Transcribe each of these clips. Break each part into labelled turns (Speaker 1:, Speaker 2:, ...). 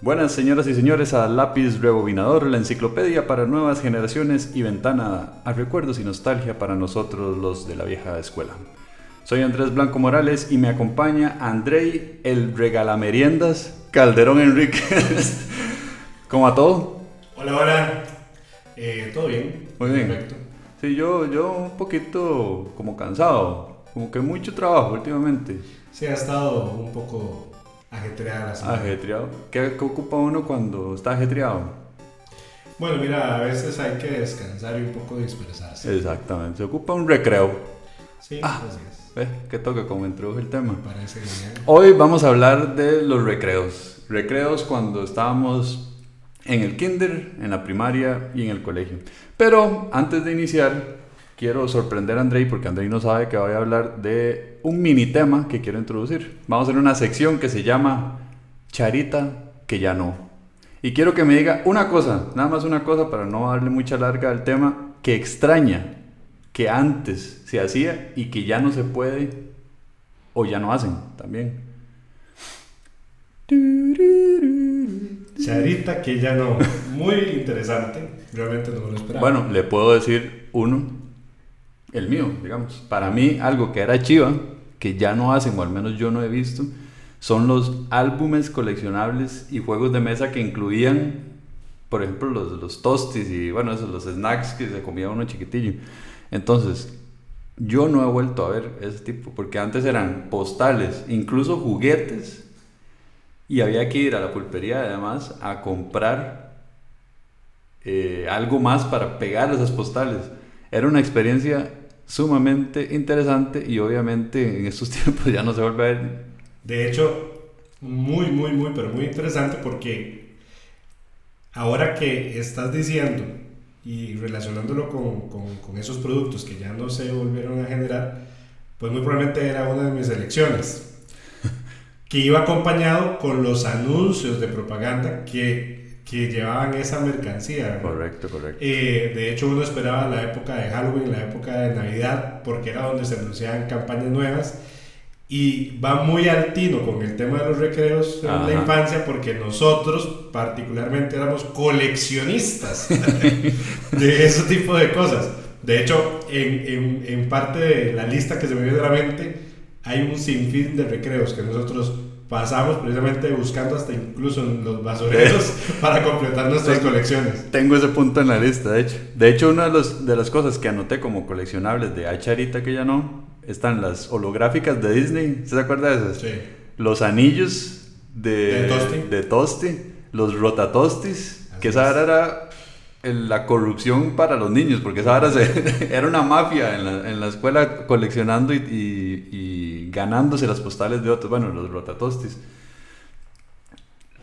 Speaker 1: Buenas señoras y señores a Lápiz Rebobinador, la enciclopedia para nuevas generaciones y ventana a recuerdos y nostalgia para nosotros los de la vieja escuela. Soy Andrés Blanco Morales y me acompaña Andrei, el regalameriendas Calderón Enríquez. ¿Cómo a todo?
Speaker 2: Hola, hola. Eh, ¿Todo bien?
Speaker 1: Muy bien.
Speaker 2: Perfecto.
Speaker 1: Sí, yo, yo un poquito como cansado, como que mucho trabajo últimamente.
Speaker 2: Sí, ha estado un poco ajetreada la semana.
Speaker 1: Ajetreado. ¿Qué, qué ocupa uno cuando está ajetreado?
Speaker 2: Bueno, mira, a veces hay que descansar y un poco dispersarse.
Speaker 1: Exactamente, se ocupa un recreo.
Speaker 2: Sí,
Speaker 1: Ah.
Speaker 2: así es.
Speaker 1: ¿Ves? ¿Qué toca como introduje el tema?
Speaker 2: Me parece genial.
Speaker 1: Hoy vamos a hablar de los recreos. Recreos cuando estábamos en el kinder, en la primaria y en el colegio. Pero antes de iniciar, quiero sorprender a Andrei porque Andrei no sabe que voy a hablar de un mini tema que quiero introducir. Vamos a hacer una sección que se llama Charita que ya no. Y quiero que me diga una cosa, nada más una cosa para no darle mucha larga al tema, que extraña que antes se hacía y que ya no se puede o ya no hacen también.
Speaker 2: Charita, que ya no. Muy interesante. Realmente no me lo esperaba.
Speaker 1: Bueno, le puedo decir uno, el mío, digamos. Para mí, algo que era chiva, que ya no hacen, o al menos yo no he visto, son los álbumes coleccionables y juegos de mesa que incluían, por ejemplo, los, los tostis y, bueno, esos, los snacks que se comía uno chiquitillo. Entonces, yo no he vuelto a ver ese tipo, porque antes eran postales, incluso juguetes, y había que ir a la pulpería además a comprar eh, algo más para pegar esas postales. Era una experiencia sumamente interesante y obviamente en estos tiempos ya no se vuelve a ver.
Speaker 2: De hecho, muy, muy, muy, pero muy interesante porque ahora que estás diciendo y relacionándolo con, con- con esos productos que ya no se volvieron a generar, pues muy probablemente era una de mis elecciones. Que iba acompañado con los anuncios de propaganda que, que llevaban esa mercancía.
Speaker 1: Correcto, correcto.
Speaker 2: Eh, de hecho, uno esperaba la época de Halloween, la época de Navidad, porque era donde se anunciaban campañas nuevas. Y va muy al tino con el tema de los recreos en
Speaker 1: Ajá.
Speaker 2: la infancia, porque nosotros, particularmente, éramos coleccionistas de ese tipo de cosas. De hecho, en, en, en parte de la lista que se me viene de la mente, hay un sinfín de recreos que nosotros pasamos precisamente buscando hasta incluso en los basureros para completar nuestras colecciones.
Speaker 1: Tengo ese punto en la lista, de hecho. De hecho, una de, los- de las cosas que anoté como coleccionables de Acharita que ya no, están las holográficas de Disney. ¿Se acuerda de esas?
Speaker 2: Sí.
Speaker 1: Los anillos de,
Speaker 2: De Tosti.
Speaker 1: de Tosti, los rotatostis,
Speaker 2: Así
Speaker 1: que esa era el- la corrupción para los niños, porque esa se- era una mafia en la, en la escuela coleccionando y, y- y ganándose las postales de otros, bueno, los rotatostis.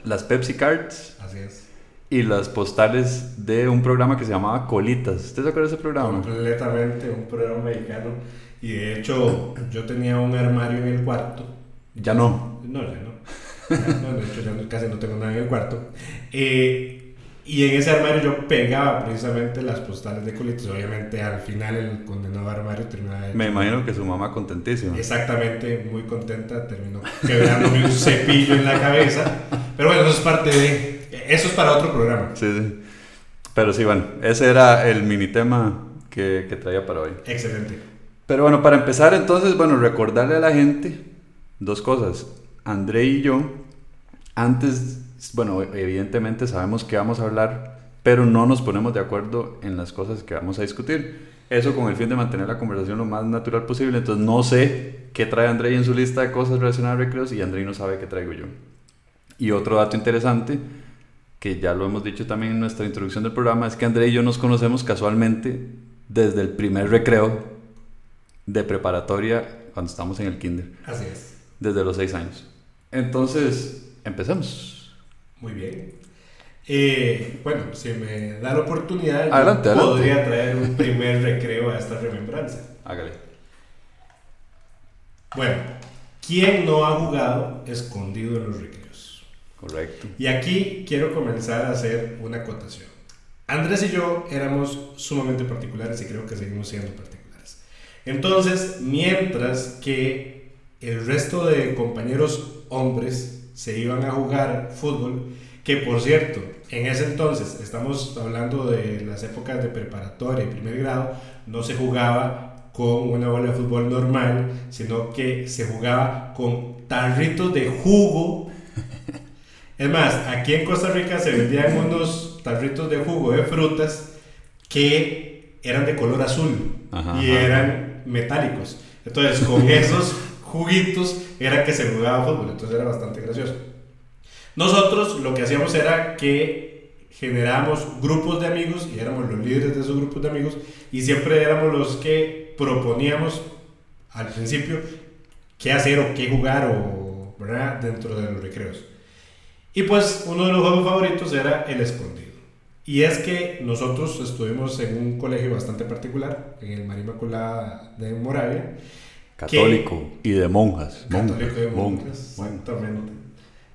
Speaker 1: Las Pepsi Cards
Speaker 2: Así es.
Speaker 1: y las postales de un programa que se llamaba Colitas. ¿Usted se acuerda de ese programa?
Speaker 2: Completamente un programa mexicano. Y de hecho, yo tenía un armario en el cuarto.
Speaker 1: Ya no.
Speaker 2: No, ya no. Ya no, de hecho, ya casi no tengo nada en el cuarto. Eh, y en ese armario yo pegaba precisamente las postales de colitos. Obviamente, al final, el condenado armario terminaba.
Speaker 1: Me imagino que su mamá contentísima.
Speaker 2: Exactamente, muy contenta. Terminó quebrándome un cepillo en la cabeza. Pero bueno, eso es parte de. Eso es para otro programa.
Speaker 1: Sí, sí. Pero sí, bueno, ese era el mini tema que, que traía para hoy.
Speaker 2: Excelente.
Speaker 1: Pero bueno, para empezar entonces, bueno, recordarle a la gente dos cosas. André y yo, antes, bueno, evidentemente sabemos que vamos a hablar, pero no nos ponemos de acuerdo en las cosas que vamos a discutir. Eso con el fin de mantener la conversación lo más natural posible. Entonces no sé qué trae André en su lista de cosas relacionadas a recreos y André no sabe qué traigo yo. Y otro dato interesante, que ya lo hemos dicho también en nuestra introducción del programa, es que André y yo nos conocemos casualmente desde el primer recreo de preparatoria cuando estamos en el kinder,
Speaker 2: Así es.
Speaker 1: desde los seis años. Entonces, empecemos.
Speaker 2: Muy bien. Eh, bueno, si me da la oportunidad, yo
Speaker 1: adelante.
Speaker 2: podría traer un primer recreo a esta remembranza.
Speaker 1: Hágale.
Speaker 2: Bueno, ¿quién no ha jugado escondido en los recreos?
Speaker 1: Correcto.
Speaker 2: Y aquí quiero comenzar a hacer una acotación. Andrés y yo éramos sumamente particulares y creo que seguimos siendo particulares. Entonces, mientras que el resto de compañeros hombres se iban a jugar fútbol, Que por cierto, en ese entonces, estamos hablando de las épocas de preparatoria y primer grado, no se jugaba con una bola de fútbol normal, sino que se jugaba con tarritos de jugo. Es más, aquí en Costa Rica se vendían unos tarritos de jugo de frutas que eran de color azul y eran metálicos. Entonces, con esos juguitos era que se jugaba fútbol, entonces era bastante gracioso. Nosotros lo que hacíamos era que generábamos grupos de amigos y éramos los líderes de esos grupos de amigos y siempre éramos los que proponíamos al principio qué hacer o qué jugar o ¿verdad? dentro de los recreos. Y pues uno de los juegos favoritos era el escondido. Y es que nosotros estuvimos en un colegio bastante particular, en el María Inmaculada de Moravia.
Speaker 1: Católico y de monjas.
Speaker 2: Católico y de monjas, exactamente.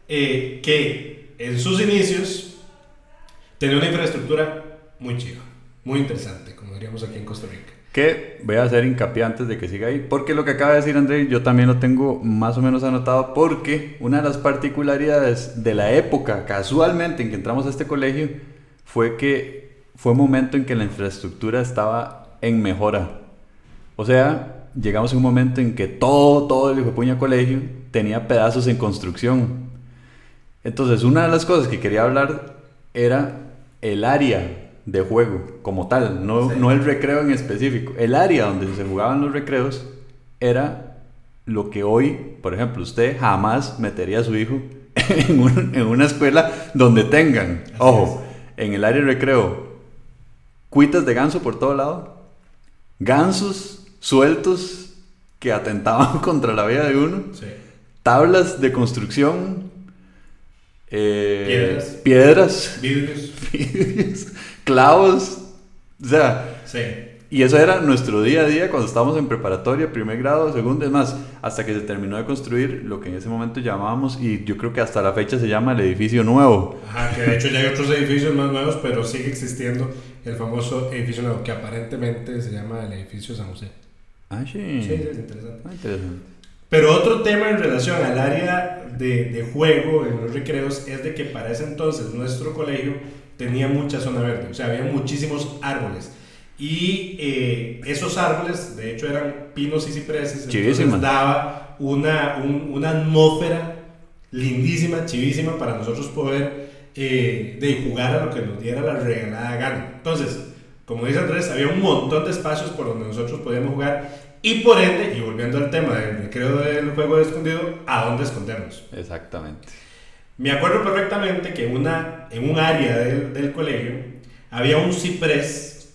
Speaker 2: Eh, que en sus inicios tenía una infraestructura muy chiva, muy interesante, como diríamos aquí en Costa Rica.
Speaker 1: Que voy a hacer hincapié antes de que siga ahí, porque lo que acaba de decir André, yo también lo tengo más o menos anotado, porque una de las particularidades de la época, casualmente, en que entramos a este colegio, fue que fue un momento en que la infraestructura estaba en mejora. O sea, llegamos a un momento en que todo, todo el hijo puña colegio tenía pedazos en construcción. Entonces, una de las cosas que quería hablar era el área de juego como tal, no, no el recreo en específico. El área donde se jugaban los recreos era lo que hoy, por ejemplo, usted jamás metería a su hijo en, en una escuela donde tengan, ojo, en el área de recreo, cuitas de ganso por todo lado, gansos sueltos que atentaban contra la vida de uno, tablas de construcción,
Speaker 2: eh,
Speaker 1: piedras,
Speaker 2: vidrios.
Speaker 1: clavos, o sea,
Speaker 2: sí.
Speaker 1: Y eso era nuestro día a día cuando estábamos en preparatoria, primer grado, segundo, es más, hasta que se terminó de construir lo que en ese momento llamábamos, y yo creo que hasta la fecha se llama el edificio nuevo.
Speaker 2: Ajá, que de hecho ya hay otros edificios más nuevos, pero sigue existiendo el famoso edificio nuevo, que aparentemente se llama el edificio San José.
Speaker 1: Ah, sí.
Speaker 2: Sí, es interesante.
Speaker 1: Ah, interesante.
Speaker 2: Pero otro tema en relación al área de, de juego en los recreos es de que para ese entonces nuestro colegio tenía mucha zona verde, o sea, había muchísimos árboles. Y eh, esos árboles, de hecho, eran pinos y cipreses. Entonces daba una, una atmósfera lindísima, chivísima para nosotros poder eh, de jugar a lo que nos diera la regalada gana. Entonces, como dice Andrés, había un montón de espacios por donde nosotros podíamos jugar y por ende, y volviendo al tema del recreo del juego de escondido, ¿a dónde escondernos?
Speaker 1: Exactamente.
Speaker 2: Me acuerdo perfectamente que una, en un área del, del colegio había un ciprés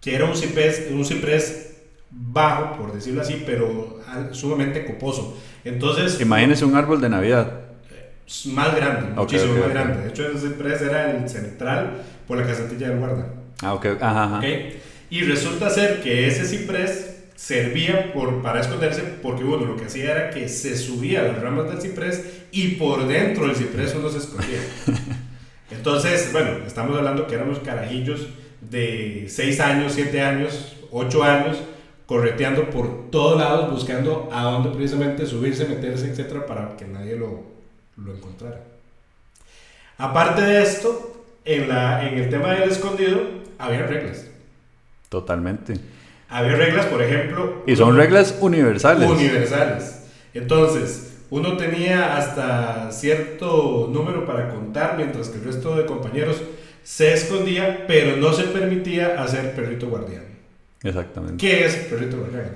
Speaker 2: que era un ciprés, un ciprés bajo, por decirlo así, pero sumamente coposo. Entonces...
Speaker 1: Imagínese un árbol de Navidad.
Speaker 2: Más grande, muchísimo más grande. De hecho, ese ciprés era el central por la casatilla del guarda.
Speaker 1: Ah, ok. Ajá,
Speaker 2: Y resulta ser que ese ciprés servía por, para esconderse porque, bueno, lo que hacía era que se subía a las ramas del ciprés y por dentro del ciprés uno se escondía. Entonces, bueno, estamos hablando que éramos carajillos de 6 años, 7 años, 8 años, correteando por todos lados, buscando a dónde precisamente subirse, meterse, etcétera, para que nadie lo, lo encontrara. Aparte de esto, en, la, en el tema del escondido, había reglas.
Speaker 1: Totalmente.
Speaker 2: Había reglas, por ejemplo.
Speaker 1: Y son reglas universales.
Speaker 2: Universales. Entonces, uno tenía hasta cierto número para contar, mientras que el resto de compañeros se escondía, pero no se permitía hacer perrito guardián.
Speaker 1: Exactamente.
Speaker 2: ¿Qué es perrito guardián?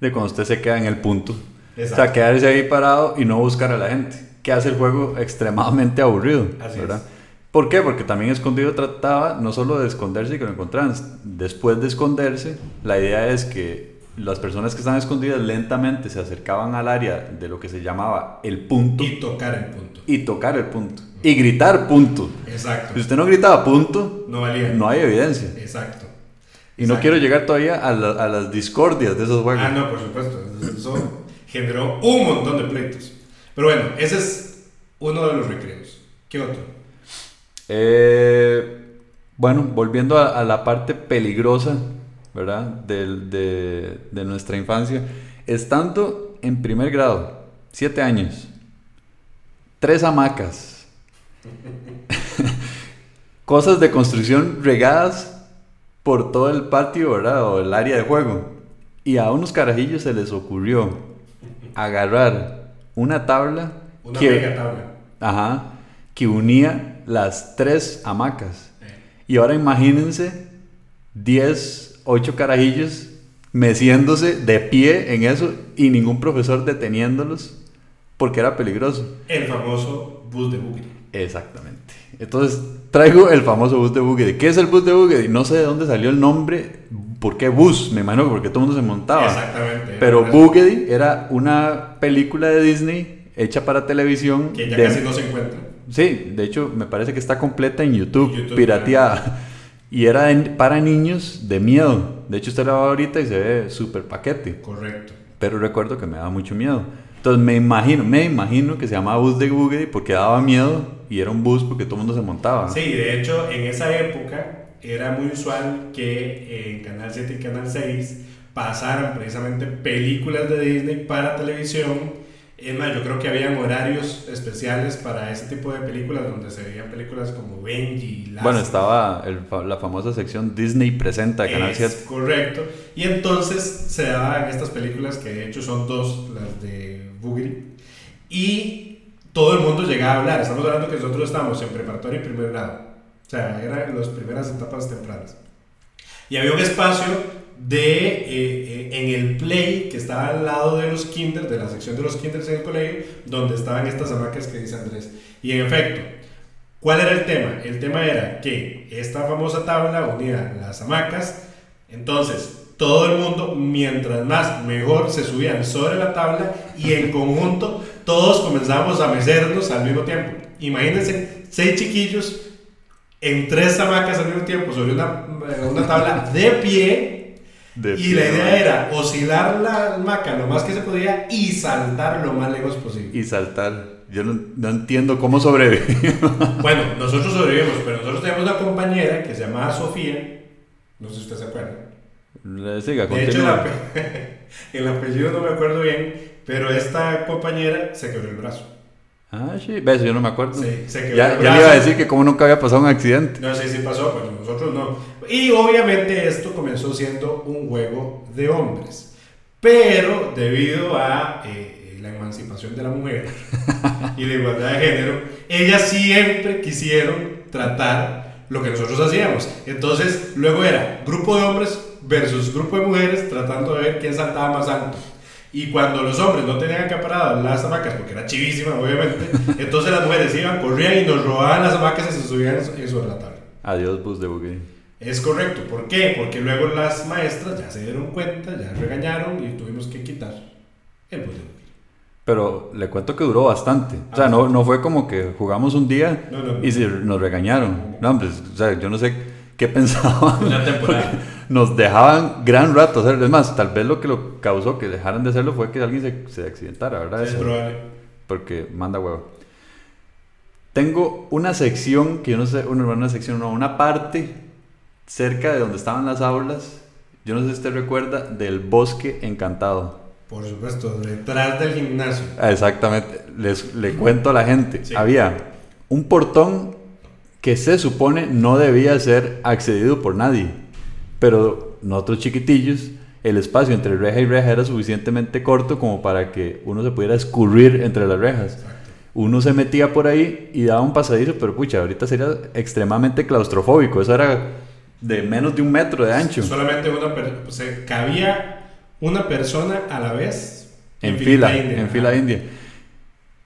Speaker 1: De cuando usted se queda en el punto. Exacto. O sea, quedarse ahí parado y no buscar a la gente, que hace el juego extremadamente aburrido.
Speaker 2: Así
Speaker 1: ¿verdad? ¿Por qué? Porque también escondido trataba no solo de esconderse y que lo encontraran. Después de esconderse, la idea es que las personas que están escondidas lentamente se acercaban al área de lo que se llamaba el punto.
Speaker 2: Y tocar el punto.
Speaker 1: Y tocar el punto. Y gritar punto.
Speaker 2: Exacto.
Speaker 1: Si usted no gritaba punto,
Speaker 2: no valía.
Speaker 1: No hay evidencia.
Speaker 2: Exacto.
Speaker 1: Y no quiero llegar todavía a, a, las discordias de esos juegos.
Speaker 2: Ah, no, por supuesto. Eso generó un montón de pleitos. Pero bueno, ese es uno de los recreos. ¿Qué otro?
Speaker 1: Eh, bueno, volviendo a, a la parte peligrosa ¿verdad? De, de, nuestra infancia, estando en primer grado, siete años, tres hamacas, cosas de construcción regadas por todo el patio, ¿verdad? O el área de juego. Y a unos carajillos se les ocurrió agarrar una tabla.
Speaker 2: Una
Speaker 1: que,
Speaker 2: mega tabla.
Speaker 1: Ajá, que unía las tres hamacas.
Speaker 2: Eh,
Speaker 1: Y ahora imagínense 10, 8 carajillos meciéndose de pie en eso y ningún profesor deteniéndolos porque era peligroso.
Speaker 2: El famoso bus de Boogie.
Speaker 1: Exactamente. Entonces traigo el famoso bus de Bugatti. ¿Qué es el bus de Bugatti? No sé de dónde salió el nombre. ¿Por qué bus? Me imagino que porque todo el mundo se montaba.
Speaker 2: Exactamente.
Speaker 1: Pero Bugatti era una película de Disney hecha para televisión.
Speaker 2: Que ya
Speaker 1: de-
Speaker 2: casi no se encuentra.
Speaker 1: Sí, de hecho me parece que está completa en YouTube, pirateada. Y era para niños de miedo. De hecho usted la va ahorita y se ve súper paquete.
Speaker 2: Correcto.
Speaker 1: Pero recuerdo que me daba mucho miedo. Entonces me imagino, me imagino que se llamaba bus de Bugatti porque daba miedo y era un bus porque todo el mundo se montaba.
Speaker 2: Sí, de hecho, en esa época era muy usual que en Canal 7 y Canal 6 pasaran precisamente películas de Disney para televisión. Es más, yo creo que habían horarios especiales para ese tipo de películas donde se veían películas como Benji, Lassie.
Speaker 1: Bueno, estaba el la famosa sección Disney presenta Canal
Speaker 2: Es
Speaker 1: 7.
Speaker 2: Correcto. Y entonces se daban estas películas que de hecho son dos, las de Boogie. Y todo el mundo llegaba a hablar. Estamos hablando que nosotros estábamos en preparatorio y primer grado. O sea, eran las primeras etapas tempranas. Y había un espacio de, eh, eh, en el play que estaba al lado de los kinders, de la sección de los kinders en el colegio, donde estaban estas hamacas que dice Andrés. Y en efecto, ¿cuál era el tema? El tema era que esta famosa tabla unía las hamacas, entonces todo el mundo, mientras más mejor, se subían sobre la tabla y en conjunto todos comenzábamos a mecernos al mismo tiempo. Imagínense, seis chiquillos en tres hamacas al mismo tiempo sobre una, una tabla de pie
Speaker 1: De
Speaker 2: y la idea era oscilar la hamaca lo más que se podía y saltar lo más lejos posible.
Speaker 1: Y saltar. Yo no, no entiendo cómo sobreviví.
Speaker 2: Bueno, nosotros sobrevivimos, pero nosotros teníamos una compañera que se llamaba Sofía, no sé si usted se acuerda.
Speaker 1: Le Siga,
Speaker 2: De hecho, el apellido no me acuerdo bien, pero esta compañera se quebró el brazo.
Speaker 1: Ah, sí, ves, yo no me acuerdo.
Speaker 2: Sí, se
Speaker 1: ya ya le iba a decir que como nunca había pasado un accidente.
Speaker 2: No sé si pasó, pero nosotros no. Y obviamente esto comenzó siendo un juego de hombres. Pero debido a eh, la emancipación de la mujer y la igualdad de género, ellas siempre quisieron tratar lo que nosotros hacíamos. Entonces, luego era grupo de hombres versus grupo de mujeres tratando de ver quién saltaba más alto. Y cuando los hombres no tenían acaparadas las hamacas, porque era chivísima, obviamente, entonces las mujeres iban, corrían y nos robaban las hamacas y se subían en- sobre la tabla.
Speaker 1: Adiós, bus de Bugatti.
Speaker 2: Es correcto. ¿Por qué? Porque luego las maestras ya se dieron cuenta, ya regañaron y tuvimos que quitar el bus de Bugatti.
Speaker 1: Pero le cuento que duró bastante. O sea, no, no fue como que jugamos un día
Speaker 2: No, no, no.
Speaker 1: y se- nos regañaron. No, hombre, o sea, yo no sé qué pensaban.
Speaker 2: Una temporada.
Speaker 1: Nos dejaban gran rato hacer. Es más, tal vez lo que lo causó que dejaran de hacerlo fue que alguien se, se accidentara, ¿verdad?
Speaker 2: es
Speaker 1: Eso.
Speaker 2: probable.
Speaker 1: Porque manda huevo. Tengo una sección, que yo no sé, una, una sección, no, una parte cerca de donde estaban las aulas. Yo no sé si usted recuerda del bosque encantado.
Speaker 2: Por supuesto, detrás del gimnasio.
Speaker 1: Ah, Exactamente, les le cuento a la gente.
Speaker 2: Sí.
Speaker 1: Había un portón que se supone no debía ser accedido por nadie, pero nosotros chiquitillos, el espacio entre reja y reja era suficientemente corto como para que uno se pudiera escurrir entre las rejas.
Speaker 2: Exacto.
Speaker 1: Uno se metía por ahí y daba un pasadizo, pero pucha, ahorita sería extremadamente claustrofóbico. Eso era de menos de un metro de ancho.
Speaker 2: Solamente una persona, o sea, cabía una persona a la vez
Speaker 1: En
Speaker 2: filita
Speaker 1: fila,
Speaker 2: india.
Speaker 1: en fila india.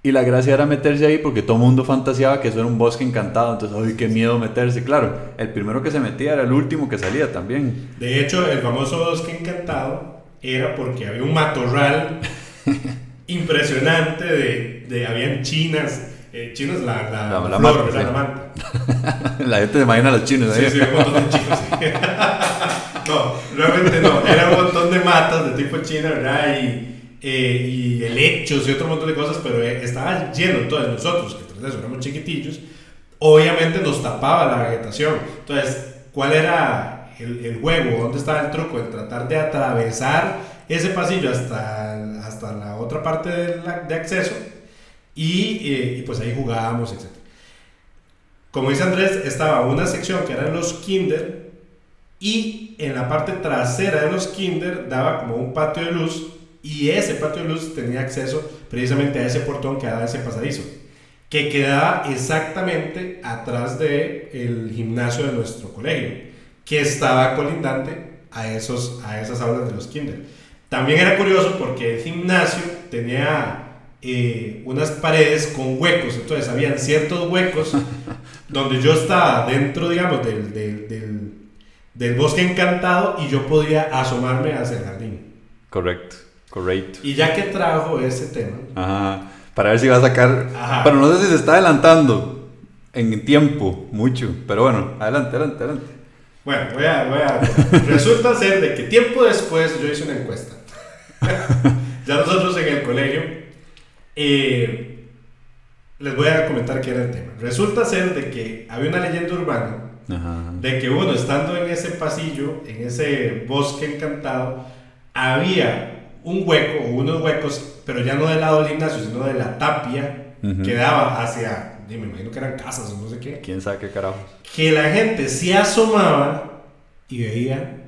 Speaker 1: Y la gracia era meterse ahí porque todo el mundo fantaseaba que eso era un bosque encantado. Entonces, ¡ay, qué miedo meterse! Claro, el primero que se metía era el último que salía también.
Speaker 2: De hecho, el famoso bosque encantado era porque había un matorral impresionante de, de habían chinas, eh, chinas la, la,
Speaker 1: La-
Speaker 2: flor,
Speaker 1: manta,
Speaker 2: ¿verdad?
Speaker 1: sí.
Speaker 2: La manta.
Speaker 1: la gente se imagina a los chinos ahí.
Speaker 2: Sí, sí, un montón de chinos. no, realmente no. Era un montón de matas de tipo china, ¿verdad? Y, eh, y helechos y otro montón de cosas, pero eh, estaba lleno. Entonces, nosotros, que tras eso éramos chiquitillos, obviamente nos tapaba la vegetación. Entonces, ¿cuál era el, el juego? ¿Dónde estaba el truco? En tratar de atravesar ese pasillo hasta, hasta la otra parte de, la- de acceso Y, eh, y pues ahí jugábamos, etc. Como dice Andrés, estaba una sección que eran los kinder y en la parte trasera de los kinder daba como un patio de luz y ese patio de luz tenía acceso precisamente a ese portón que daba ese pasadizo que quedaba exactamente atrás del el gimnasio de nuestro colegio, que estaba colindante a, esos, a esas aulas de los kinder. También era curioso porque el gimnasio tenía eh, unas paredes con huecos, entonces habían ciertos huecos donde yo estaba dentro, digamos, del, del, del, del bosque encantado y yo podía asomarme hacia el jardín.
Speaker 1: Correcto, correcto.
Speaker 2: Y ya que trajo ese tema,
Speaker 1: Ajá. Para ver si va a sacar.
Speaker 2: Ajá.
Speaker 1: Pero no sé si se está adelantando en tiempo, mucho. Pero bueno, adelante, adelante, adelante.
Speaker 2: Bueno, voy a, voy a... Resulta ser de que tiempo después yo hice una encuesta. ya nosotros en el colegio, eh, les voy a comentar qué era el tema. Resulta ser de que había una leyenda urbana
Speaker 1: Ajá.
Speaker 2: de que uno estando en ese pasillo, en ese bosque encantado, había un hueco o unos huecos, pero ya no del lado del gimnasio, sino de la tapia
Speaker 1: Ujú.
Speaker 2: que daba hacia, me imagino que eran casas o no sé qué
Speaker 1: ¿Quién sabe qué carajos?
Speaker 2: que la gente se asomaba y veía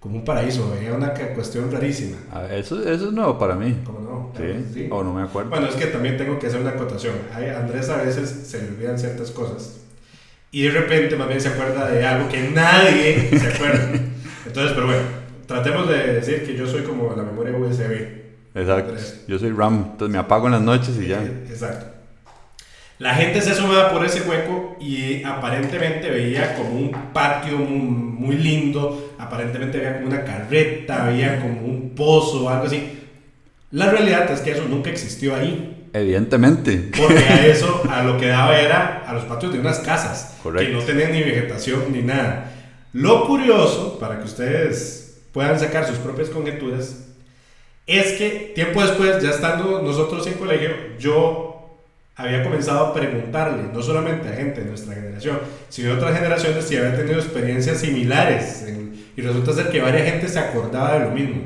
Speaker 2: como un paraíso, veía una cuestión rarísima.
Speaker 1: A ver, eso, eso es nuevo para mí.
Speaker 2: ¿Cómo no?
Speaker 1: Sí,
Speaker 2: sí.
Speaker 1: o no me acuerdo.
Speaker 2: Bueno, es que también tengo que hacer una acotación. A Andrés a veces se le olvidan ciertas cosas y de repente más bien se acuerda de algo que nadie se acuerda. Entonces, pero bueno, tratemos de decir que yo soy como la memoria USB.
Speaker 1: Exacto. Yo soy Ram, entonces me apago en las noches y ya.
Speaker 2: Eh, Exacto. La gente se asomaba por ese hueco y aparentemente veía como un patio muy, muy lindo, aparentemente veía como una carreta, veía como un pozo o algo así. La realidad es que eso nunca existió ahí,
Speaker 1: Evidentemente.
Speaker 2: porque a eso a lo que daba era a los patios de unas casas,
Speaker 1: Correcto.
Speaker 2: que no tenían ni vegetación ni nada. Lo curioso, para que ustedes puedan sacar sus propias conjeturas, es que tiempo después, ya estando nosotros en colegio, yo había comenzado a preguntarle, no solamente a gente de nuestra generación, sino de otras generaciones si habían tenido experiencias similares. en- y resulta ser que varias gente se acordaba de lo mismo.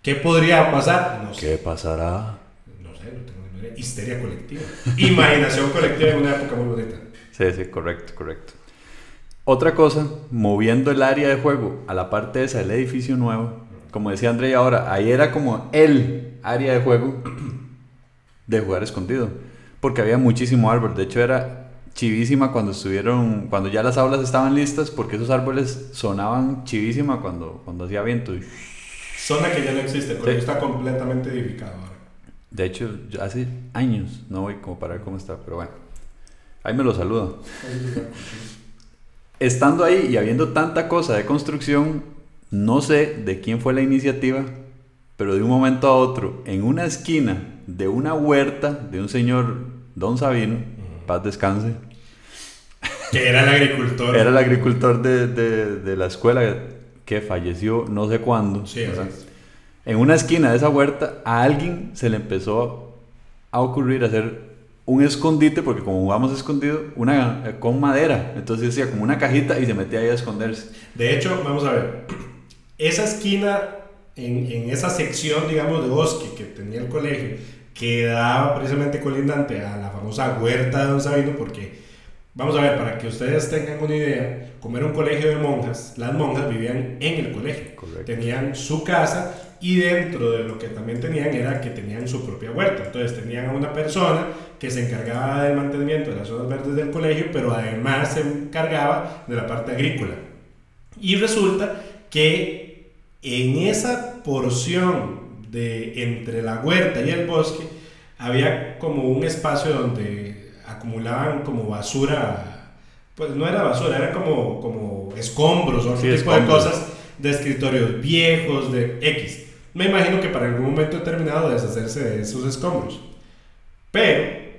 Speaker 2: ¿Qué podría pasar? No sé.
Speaker 1: ¿Qué pasará?
Speaker 2: No sé, no tengo ni idea. Histeria colectiva. Imaginación colectiva en una época muy bonita.
Speaker 1: Sí, sí, correcto, correcto. Otra cosa, moviendo el área de juego a la parte esa del edificio nuevo, como decía André ahora, ahí era como el área de juego de jugar escondido, porque había muchísimo árbol, de hecho era chivísima cuando estuvieron, cuando ya las aulas estaban listas, porque esos árboles sonaban chivísima cuando, cuando hacía viento.
Speaker 2: Zona que ya no existe, colegio
Speaker 1: Sí.
Speaker 2: está completamente edificado ahora.
Speaker 1: De hecho, hace años no voy como para ver cómo está, pero bueno, ahí me lo saludo. Estando ahí y habiendo tanta cosa de construcción, no sé de quién fue la iniciativa, pero de un momento a otro, en una esquina de una huerta de un señor Don Sabino, paz descanse,
Speaker 2: Que era el agricultor.
Speaker 1: era el agricultor de, de- de la escuela que falleció no sé cuándo. En una esquina de esa huerta, a alguien se le empezó a ocurrir hacer un escondite, porque como jugamos escondido, una eh, con madera. Entonces hacía como una cajita y se metía ahí a esconderse.
Speaker 2: De hecho, vamos a ver, esa esquina, en, en esa sección, digamos, de bosque que tenía el colegio, quedaba precisamente colindante a la famosa huerta de Don Sabino, porque, vamos a ver, para que ustedes tengan una idea, como era un colegio de monjas, las monjas vivían en el colegio,
Speaker 1: Correcto.
Speaker 2: tenían su casa y dentro de lo que también tenían era que tenían su propia huerta, entonces tenían a una persona que se encargaba del mantenimiento de las zonas verdes del colegio, pero además se encargaba de la parte agrícola. Y resulta que en esa porción de entre la huerta y el bosque había como un espacio donde acumulaban como basura, pues no era basura, era como, como escombros o
Speaker 1: Sí,
Speaker 2: tipo de
Speaker 1: escombros.
Speaker 2: cosas de escritorios viejos, de X. Me imagino que para algún momento determinado deshacerse de esos escombros. Pero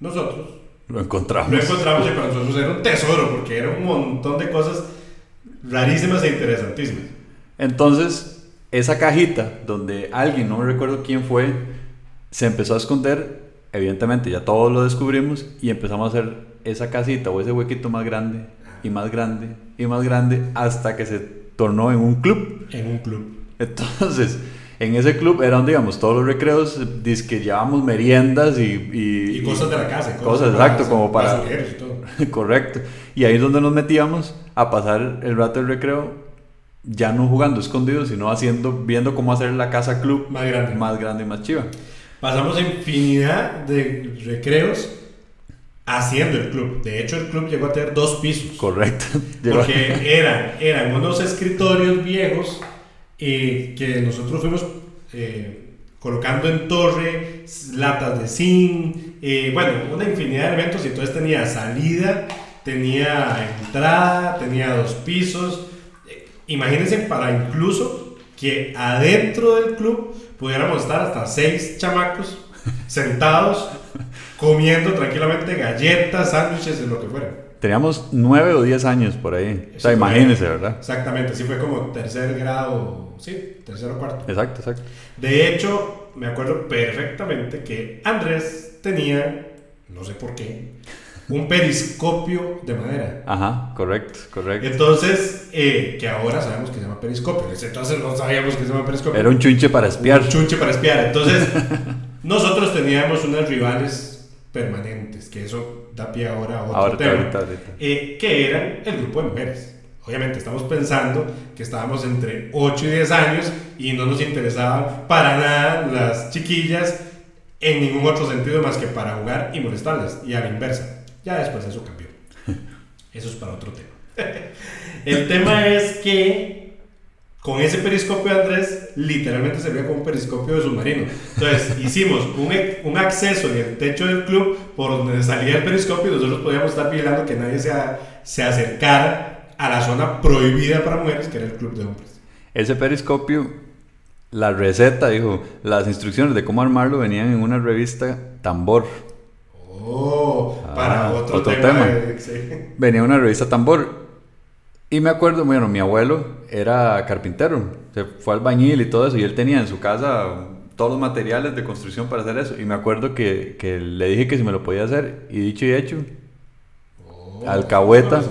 Speaker 2: nosotros
Speaker 1: Lo encontramos.
Speaker 2: lo encontramos y para nosotros era un tesoro porque era un montón de cosas rarísimas e interesantísimas.
Speaker 1: Entonces, esa cajita donde alguien, no recuerdo quién fue, se empezó a esconder. Evidentemente, ya todos lo descubrimos y empezamos a hacer esa casita o ese huequito más grande y más grande y más grande hasta que se tornó en un club.
Speaker 2: En un club.
Speaker 1: Entonces, en ese club eran, digamos, todos los recreos, que llevábamos meriendas y,
Speaker 2: y, cosas de la casa.
Speaker 1: Cosas, exacto, como para... correcto. Y ahí es donde nos metíamos a pasar el rato del recreo, ya no jugando escondidos, sino haciendo, viendo cómo hacer la casa club
Speaker 2: más grande,
Speaker 1: más grande y más chiva.
Speaker 2: Pasamos infinidad de recreos haciendo el club. De hecho, el club llegó a tener dos pisos.
Speaker 1: Correcto.
Speaker 2: Porque eran, eran unos escritorios viejos eh, que nosotros fuimos eh, colocando en torre, latas de zinc, eh, bueno, una infinidad de eventos. Y entonces tenía salida, tenía entrada, tenía dos pisos. Imagínense para incluso que adentro del club pudiéramos estar hasta seis chamacos sentados comiendo tranquilamente galletas, sándwiches, lo que fuera.
Speaker 1: Teníamos nueve o diez años por ahí. o sea, imagínense, ¿verdad?
Speaker 2: Exactamente, sí fue como tercer grado, sí, tercero o cuarto.
Speaker 1: Exacto, exacto.
Speaker 2: De hecho, me acuerdo perfectamente que Andrés tenía, no sé por qué, un periscopio de madera.
Speaker 1: Ajá, correcto, correcto.
Speaker 2: Entonces, eh, que ahora sabemos que se llama periscopio. Entonces no sabíamos que se llama periscopio.
Speaker 1: Era un chunche para espiar.
Speaker 2: Un chunche para espiar. Entonces, nosotros teníamos unas rivales permanentes, que eso ahora otro tema, eh, que eran el grupo de mujeres. Obviamente estamos pensando que estábamos entre 8 y 10 años y no nos interesaban para nada las chiquillas en ningún otro sentido más que para jugar y molestarlas, y a la inversa. Ya después eso cambió. Eso es para otro tema. el tema es que con ese periscopio de Andrés, literalmente servía como un periscopio de submarino. Entonces, hicimos un, un, acceso en el techo del club por donde salía el periscopio y nosotros podíamos estar vigilando que nadie se, se acercara a la zona prohibida para mujeres, que era el club de hombres.
Speaker 1: Ese periscopio, la receta, dijo, las instrucciones de cómo armarlo venían en una revista Tambor.
Speaker 2: Oh, para ah, otro, tema.
Speaker 1: Venía una revista Tambor y me acuerdo, bueno, mi abuelo era carpintero, se fue al bañil y todo eso, y él tenía en su casa todos los materiales de construcción para hacer eso. Y me acuerdo que, que le dije que si me lo podía hacer, y dicho y hecho, oh, alcahueta,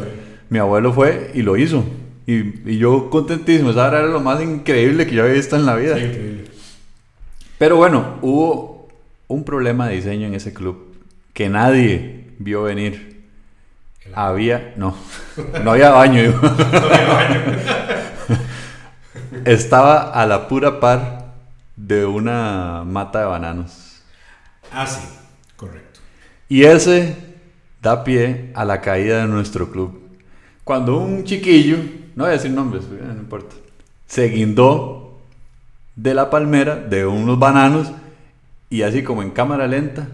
Speaker 1: mi abuelo fue y lo hizo. Y, y yo contentísimo, esa era lo más increíble que yo había visto en la vida. Pero bueno, hubo un problema de diseño en ese club que nadie vio venir. Había, no, no había baño. no había baño. Estaba a la pura par de una mata de bananos.
Speaker 2: Ah, sí, correcto.
Speaker 1: Y ese da pie a la caída de nuestro club. Cuando un chiquillo, no voy a decir nombres, no importa, se guindó de la palmera de unos bananos y así como en cámara lenta,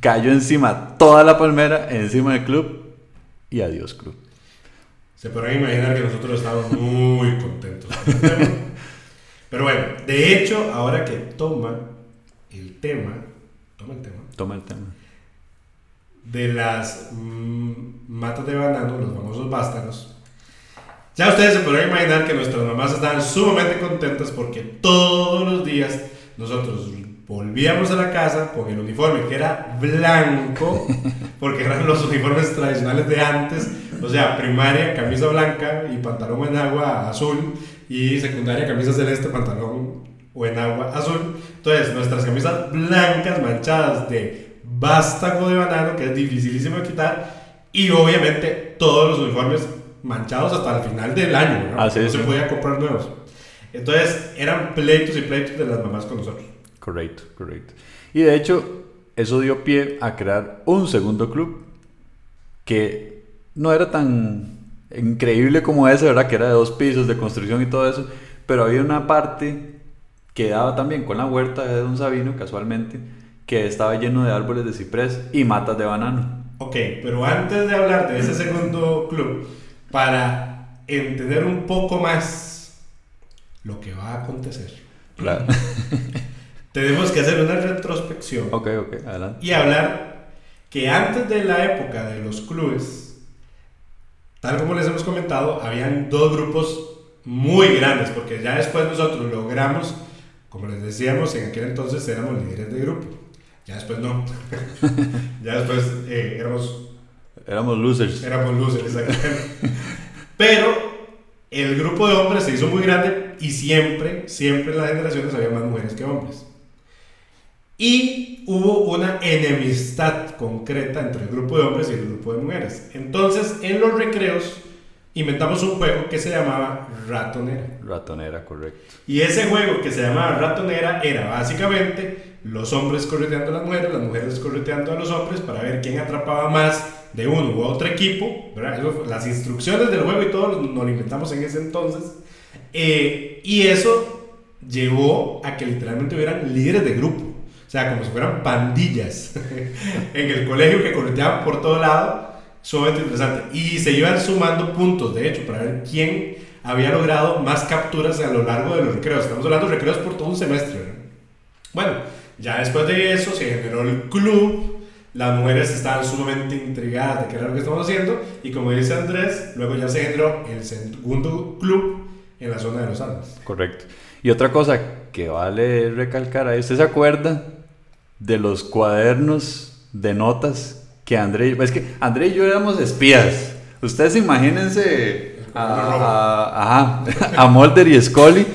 Speaker 1: cayó encima toda la palmera, encima del club y adiós club.
Speaker 2: Se podrán imaginar que nosotros estábamos muy contentos. Pero bueno, de hecho, ahora que toma el tema, toma el tema.
Speaker 1: Toma el tema.
Speaker 2: De las mm, matas de banano, los famosos vástagos. Ya ustedes se podrán imaginar que nuestras mamás estaban sumamente contentas porque todos los días nosotros volvíamos a la casa con el uniforme que era blanco, porque eran los uniformes tradicionales de antes, o sea, primaria, camisa blanca y pantalón en agua azul, y secundaria, camisa celeste, pantalón o en agua azul. Entonces, nuestras camisas blancas manchadas de vástago de banano, que es dificilísimo de quitar, y obviamente todos los uniformes manchados hasta el final del año, ¿no? no se podía comprar nuevos. Entonces, eran pleitos y pleitos de las mamás con nosotros.
Speaker 1: Correcto, correcto. Y de hecho, eso dio pie a crear un segundo club que no era tan increíble como ese, ¿verdad? Que era de dos pisos de construcción y todo eso, pero había una parte que daba también con la huerta de Don Sabino, casualmente, que estaba lleno de árboles de ciprés y matas de banano.
Speaker 2: Ok, pero antes de hablar de ese segundo club, para entender un poco más lo que va a acontecer.
Speaker 1: Claro.
Speaker 2: tenemos que hacer una retrospección.
Speaker 1: Ok, ok, adelante.
Speaker 2: Y hablar que antes de la época de los clubes, tal como les hemos comentado, habían dos grupos muy grandes, porque ya después nosotros logramos, como les decíamos, en aquel entonces éramos líderes de grupo. Ya después no. ya después eh, éramos...
Speaker 1: Éramos losers.
Speaker 2: Éramos losers, exactamente. Pero el grupo de hombres se hizo muy grande y siempre, siempre en las generaciones había más mujeres que hombres. Y hubo una enemistad concreta entre el grupo de hombres y el grupo de mujeres. Entonces, en los recreos, inventamos un juego que se llamaba Ratonera.
Speaker 1: Ratonera, correcto.
Speaker 2: Y ese juego que se llamaba Ratonera era básicamente los hombres correteando a las mujeres, las mujeres correteando a los hombres para ver quién atrapaba más de uno u otro equipo. las instrucciones del juego y todo nos lo inventamos en ese entonces. Eh, y eso llevó a que literalmente hubieran líderes de grupo. O sea, como si fueran pandillas en el colegio que correteaban por todo lado. Sumamente interesante. Y se iban sumando puntos, de hecho, para ver quién había logrado más capturas a lo largo de los recreos. Estamos hablando de recreos por todo un semestre. Bueno, ya después de eso se generó el club. Las mujeres estaban sumamente intrigadas de qué era lo que estamos haciendo. Y como dice Andrés, luego ya se generó el segundo club en la zona de los Alpes.
Speaker 1: Correcto. Y otra cosa que vale recalcar ahí, ¿usted se acuerda de los cuadernos de notas que André, es que André y yo éramos espías. Ustedes imagínense a, a, a, Mulder y Scully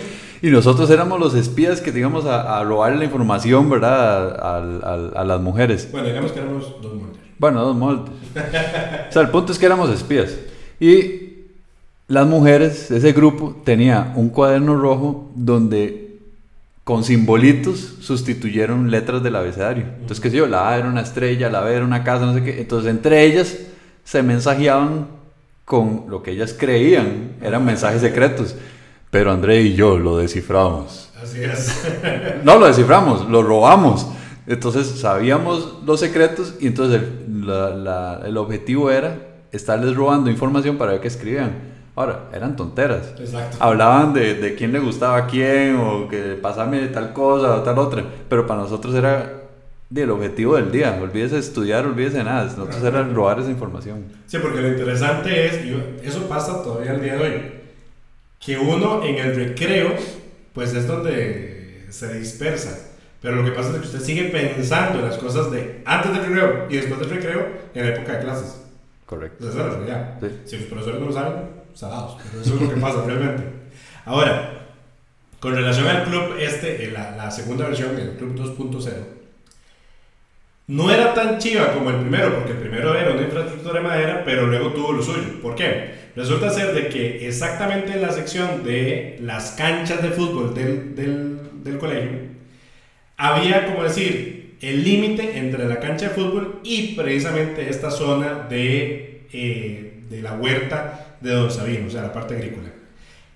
Speaker 1: y nosotros éramos los espías que íbamos a, a robar la información, ¿verdad? A, a, las mujeres.
Speaker 2: Bueno, digamos que éramos dos Mulder.
Speaker 1: Bueno, dos Mulder. o sea, el punto es que éramos espías. Y las mujeres, ese grupo, tenía un cuaderno rojo donde con simbolitos sustituyeron letras del abecedario. Entonces, qué sé yo, la A era una estrella, la B era una casa, no sé qué. Entonces, entre ellas se mensajeaban con lo que ellas creían eran mensajes secretos. Pero André y yo lo desciframos.
Speaker 2: Así es.
Speaker 1: no lo desciframos, lo robamos. Entonces sabíamos los secretos y entonces el, el objetivo era estarles robando información para ver qué escribían. Ahora, eran tonteras.
Speaker 2: Exacto.
Speaker 1: Hablaban de, de, quién le gustaba a quién o que pasame tal cosa o tal otra. Pero para nosotros era el objetivo del día. Olvídese de estudiar, olvídese de nada. Nosotros era robar esa información.
Speaker 2: Sí, porque lo interesante es, y eso pasa todavía al día de hoy, que uno en el recreo, pues es donde se dispersa. Pero lo que pasa es que usted sigue pensando en las cosas de antes del recreo y después del recreo en la época de clases.
Speaker 1: Correcto.
Speaker 2: Esa es la realidad. Si los profesores no lo saben, salados, eso es lo que pasa realmente. Ahora, con relación al club este, la, la segunda versión, el club 2.0, no era tan chiva como el primero, porque el primero era una infraestructura de madera, pero luego tuvo lo suyo. ¿Por qué? Resulta ser de que exactamente en la sección de las canchas de fútbol del, del, del colegio, había, como decir, el límite entre la cancha de fútbol y precisamente esta zona de, eh, de la huerta de Don Sabino, o sea, la parte agrícola,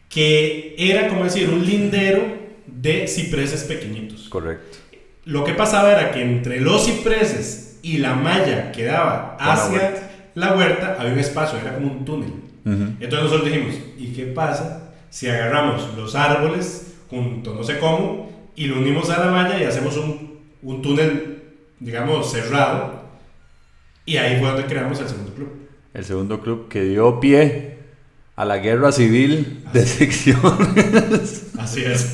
Speaker 2: que era como decir un lindero de cipreses pequeñitos.
Speaker 1: Correcto.
Speaker 2: Lo que pasaba era que entre los cipreses y la malla que daba hacia la huerta, había un espacio, era como un túnel. Entonces nosotros dijimos, ¿y qué pasa si agarramos los árboles juntos, no sé cómo, y lo unimos a la malla y hacemos un, un túnel, digamos, cerrado? Y ahí fue donde creamos el segundo club.
Speaker 1: El segundo club que dio pie a la guerra civil de secciones.
Speaker 2: Así es.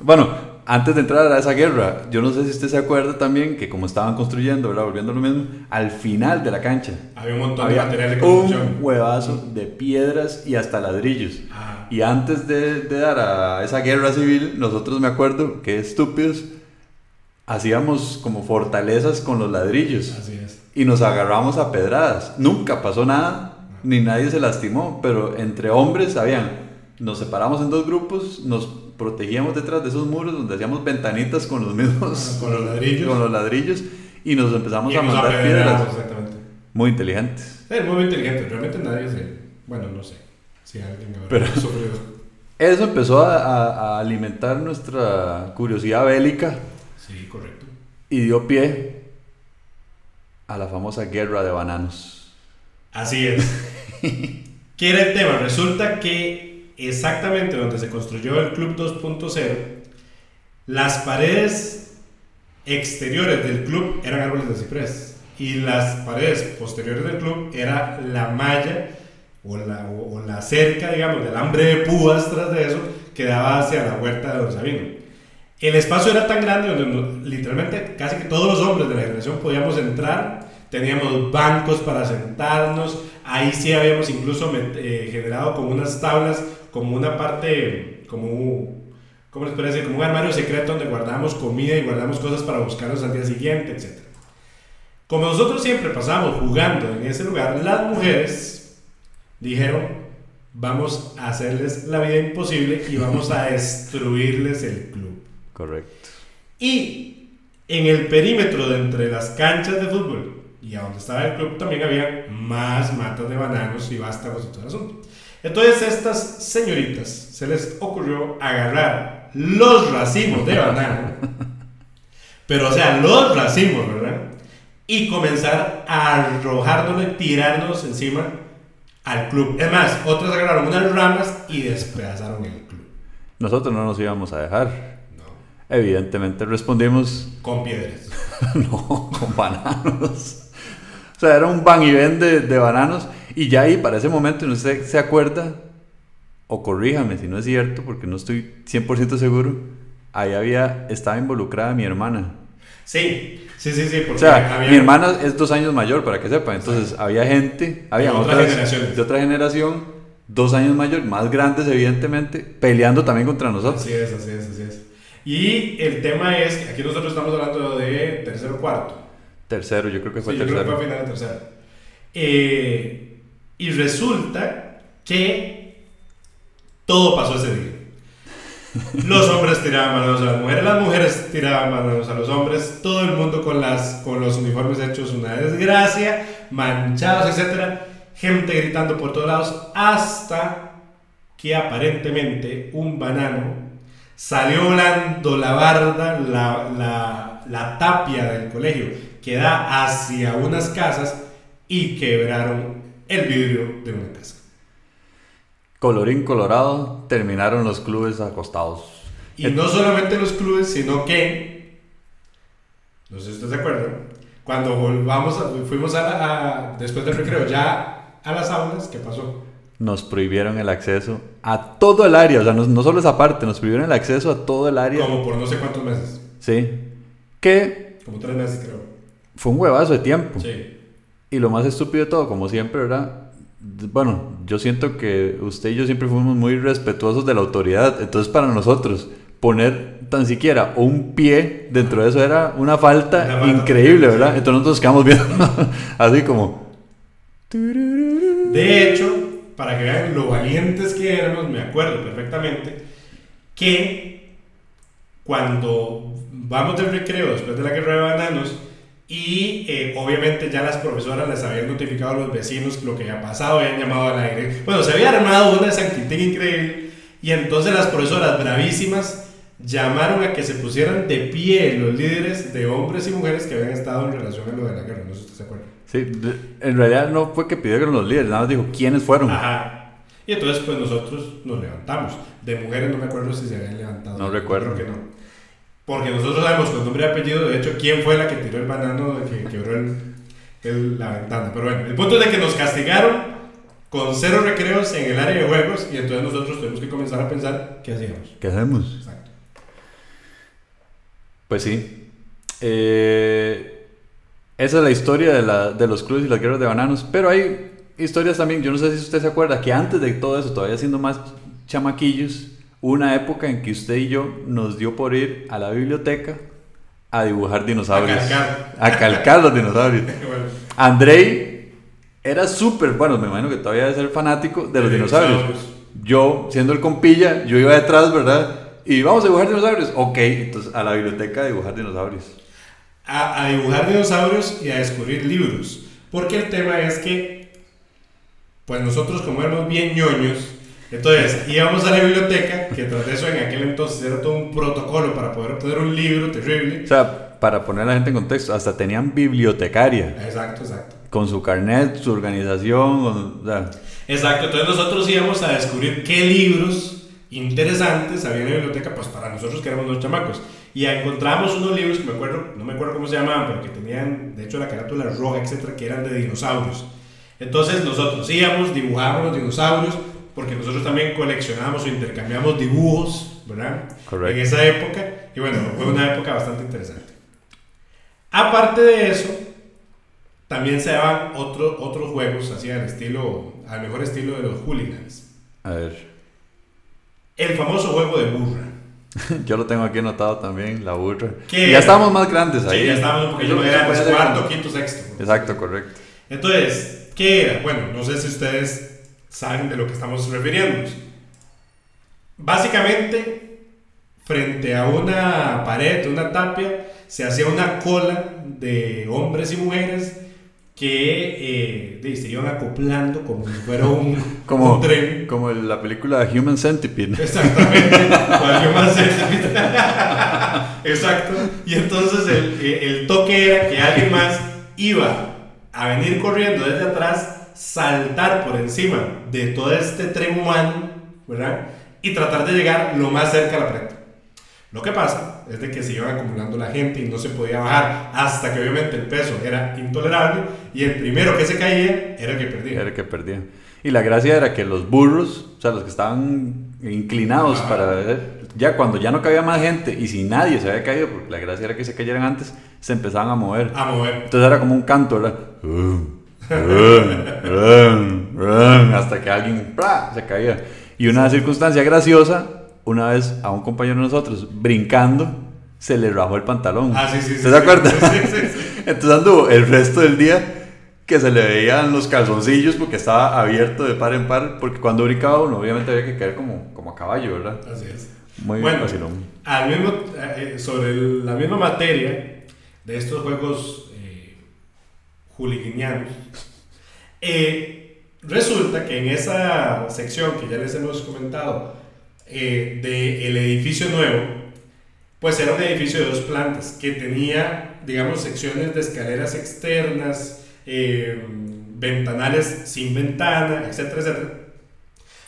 Speaker 1: bueno, antes de entrar a esa guerra, yo no sé si usted se acuerda también que como estaban construyendo, ¿verdad? volviendo lo mismo, al final de la cancha
Speaker 2: había un montón de material de construcción.
Speaker 1: Un huevazo de piedras y hasta ladrillos. Y antes de, de, dar a esa guerra civil, nosotros me acuerdo que estúpidos hacíamos como fortalezas con los ladrillos.
Speaker 2: Así es.
Speaker 1: Y nos agarramos a pedradas. Nunca pasó nada ni nadie se lastimó, pero entre hombres, sabían, nos separamos en dos grupos, nos protegíamos detrás de esos muros donde hacíamos ventanitas con los mismos,
Speaker 2: con los ladrillos,
Speaker 1: con los ladrillos y nos empezamos a mandar piedras. Muy inteligentes.
Speaker 2: Sí, muy inteligentes, realmente nadie se, bueno, no sé si alguien habrá pero, sufrido.
Speaker 1: Eso empezó a, a, alimentar nuestra curiosidad bélica.
Speaker 2: Sí, correcto.
Speaker 1: Y dio pie a la famosa guerra de bananos.
Speaker 2: Así es. ¿Qué era el tema? Resulta que exactamente donde se construyó el Club 2.0, las paredes exteriores del club eran árboles de ciprés y las paredes posteriores del club era la malla o la, o, la cerca, digamos, del alambre de púas tras de eso que daba hacia la huerta de Don Sabino. El espacio era tan grande donde literalmente casi que todos los hombres de la generación podíamos entrar teníamos bancos para sentarnos, ahí sí habíamos incluso eh, generado como unas tablas, como una parte, como, ¿cómo les parece? Como un armario secreto donde guardábamos comida y guardamos cosas para buscarnos al día siguiente, etc. Como nosotros siempre pasamos jugando en ese lugar, las mujeres dijeron, vamos a hacerles la vida imposible y vamos a destruirles el club.
Speaker 1: Correcto.
Speaker 2: Y en el perímetro de entre las canchas de fútbol y a donde estaba el club también había más matas de bananos y vástagos y todo el asunto. Entonces estas señoritas se les ocurrió agarrar los racimos de banano, pero o sea, los racimos, ¿verdad? Y comenzar a arrojarnos y tirarnos encima al club. Es más, otros agarraron unas ramas y despedazaron el club.
Speaker 1: Nosotros no nos íbamos a dejar. No. Evidentemente respondimos...
Speaker 2: Con piedras.
Speaker 1: no, con bananos. O sea, era un van y ven de, de bananos. Y ya ahí, para ese momento, no sé se acuerda, o corríjame si no es cierto, porque no estoy 100% seguro, ahí había, estaba involucrada mi hermana.
Speaker 2: Sí, Sí, sí, sí.
Speaker 1: Porque o sea, mi hermana es dos años mayor, para que sepan. Entonces, había gente, había de, otras, de otra generación, dos años mayor, más grandes, evidentemente, peleando también contra nosotros.
Speaker 2: Así es, así es, así es. Y el tema es aquí nosotros estamos hablando de tercero cuarto.
Speaker 1: Tercero, yo creo que fue
Speaker 2: sí,
Speaker 1: tercero.
Speaker 2: Yo creo que fue final de tercero. Eh, y resulta que todo pasó ese día. Los hombres tiraban manos a las mujeres, las mujeres tiraban manos a los hombres, todo el mundo con, las, con los uniformes hechos una desgracia, manchados, etc. Gente gritando por todos lados, hasta que aparentemente un banano salió volando la barda, la, la, la tapia del colegio que da hacia unas casas y quebraron el vidrio de una casa.
Speaker 1: Colorín colorado, terminaron los clubes acostados.
Speaker 2: Y no solamente los clubes, sino que, no sé si ustedes se acuerdan, cuando volvamos fuimos a, después del recreo ya a las aulas, ¿qué pasó?
Speaker 1: Nos prohibieron el acceso a todo el área, o sea, no, no solo esa parte, nos prohibieron el acceso a todo el área.
Speaker 2: Como por no sé cuántos meses.
Speaker 1: Sí. Que...
Speaker 2: Como tres meses creo.
Speaker 1: Fue un huevazo de tiempo.
Speaker 2: Sí.
Speaker 1: Y lo más estúpido de todo, como siempre, era bueno, yo siento que usted y yo siempre fuimos muy respetuosos de la autoridad. Entonces, para nosotros, poner tan siquiera un pie dentro de eso era una falta, increíble, ¿verdad? Entonces, nosotros quedamos viendo así como.
Speaker 2: De hecho, para que vean lo valientes que éramos, me acuerdo perfectamente que cuando vamos del recreo después de la guerra de bananos y eh, obviamente ya las profesoras les habían notificado a los vecinos lo que había pasado, habían llamado al aire. Bueno, se había armado una San increíble. Y entonces las profesoras bravísimas llamaron a que se pusieran de pie los líderes de hombres y mujeres que habían estado en relación a lo de la guerra. No sé si usted se acuerda.
Speaker 1: Sí, en realidad no fue que pidieron los líderes, nada más dijo quiénes fueron.
Speaker 2: Ajá. Y entonces pues nosotros nos levantamos. De mujeres no me acuerdo si se habían levantado.
Speaker 1: No recuerdo.
Speaker 2: Creo que no. Porque nosotros sabemos con nombre y apellido, de hecho, quién fue la que tiró el banano que quebró el, la ventana. Pero bueno, el punto es de que nos castigaron con cero recreos en el área de juegos y entonces nosotros tuvimos que comenzar a pensar qué hacíamos.
Speaker 1: ¿Qué hacemos? Exacto. Pues sí. Eh, esa es la historia de, la, de los clubes y las guerras de bananos. Pero hay historias también, yo no sé si usted se acuerda, que antes de todo eso, todavía siendo más chamaquillos, una época en que usted y yo nos dio por ir a la biblioteca a dibujar dinosaurios.
Speaker 2: A calcar.
Speaker 1: A calcar los dinosaurios. Andrei era súper, bueno, me imagino que todavía debe ser fanático de los dinosaurios. Yo, siendo el compilla, yo iba detrás, ¿verdad? Y vamos a dibujar dinosaurios. Ok, entonces a la biblioteca a dibujar dinosaurios.
Speaker 2: A, a dibujar dinosaurios y a descubrir libros. Porque el tema es que, pues nosotros como éramos bien ñoños, entonces, íbamos a la biblioteca, que tras eso en aquel entonces era todo un protocolo para poder obtener un libro terrible.
Speaker 1: O sea, para poner a la gente en contexto, hasta tenían bibliotecaria.
Speaker 2: Exacto, exacto.
Speaker 1: Con su carnet, su organización.
Speaker 2: Exacto, entonces nosotros íbamos a descubrir qué libros interesantes había en la biblioteca, pues para nosotros que éramos los chamacos. Y encontramos unos libros que me acuerdo, no me acuerdo cómo se llamaban, pero que tenían, de hecho, la carátula roja, etcétera, que eran de dinosaurios. Entonces nosotros íbamos, dibujábamos los dinosaurios, porque nosotros también coleccionábamos o intercambiamos dibujos, ¿verdad?
Speaker 1: Correcto.
Speaker 2: En esa época, y bueno, fue una época bastante interesante. Aparte de eso, también se daban otro, otros juegos así al estilo, al mejor estilo de los hooligans.
Speaker 1: A ver.
Speaker 2: El famoso juego de burra.
Speaker 1: Yo lo tengo aquí anotado también, la burra. Ya estábamos más grandes ahí.
Speaker 2: Sí, ya estábamos, porque yo era
Speaker 1: puede ser-
Speaker 2: cuarto, quinto, sexto.
Speaker 1: Exacto, correcto.
Speaker 2: Entonces, ¿qué era? Bueno, no sé si ustedes saben de lo que estamos refiriéndonos. Básicamente, frente a una pared, una tapia, se hacía una cola de hombres y mujeres que eh, se iban acoplando como si fuera un,
Speaker 1: Como,
Speaker 2: un tren.
Speaker 1: como en la película Human Centipede.
Speaker 2: Exactamente, más centímetro. Exacto. Y entonces el, el toque era que alguien más iba a venir corriendo desde atrás, saltar por encima de todo este tren humano, ¿verdad? Y tratar de llegar lo más cerca a la pared. Lo que pasa es de que se iban acumulando la gente y no se podía bajar hasta que obviamente el peso era intolerable y el primero que se caía era el que perdía.
Speaker 1: Era el que perdía. Y la gracia era que los burros, o sea, los que estaban inclinados
Speaker 2: Ajá.
Speaker 1: para ver, ya cuando ya no cabía más gente y si nadie se había caído, porque la gracia era que se cayeran antes, se empezaban a mover.
Speaker 2: A mover.
Speaker 1: Entonces era como un canto, ¿verdad? Hasta que alguien se caía. Y una circunstancia graciosa, una vez a un compañero de nosotros brincando, se le rajó el pantalón.
Speaker 2: Ah, sí, sí, sí.
Speaker 1: ¿Usted se acuerda?
Speaker 2: Sí, sí, sí, sí.
Speaker 1: Entonces anduvo el resto del día que se le veían los calzoncillos porque estaba abierto de par en par, porque cuando brincaba uno obviamente había que caer como, como a caballo, ¿verdad?
Speaker 2: Así es.
Speaker 1: Muy
Speaker 2: Bueno.
Speaker 1: vacilón.
Speaker 2: Al mismo, eh, sobre la misma materia de estos juegos hooliganianos, eh, resulta que en esa sección que ya les hemos comentado eh, del edificio nuevo, pues era un edificio de dos plantas que tenía, digamos, secciones de escaleras externas, eh, ventanales sin ventana, etcétera, etcétera.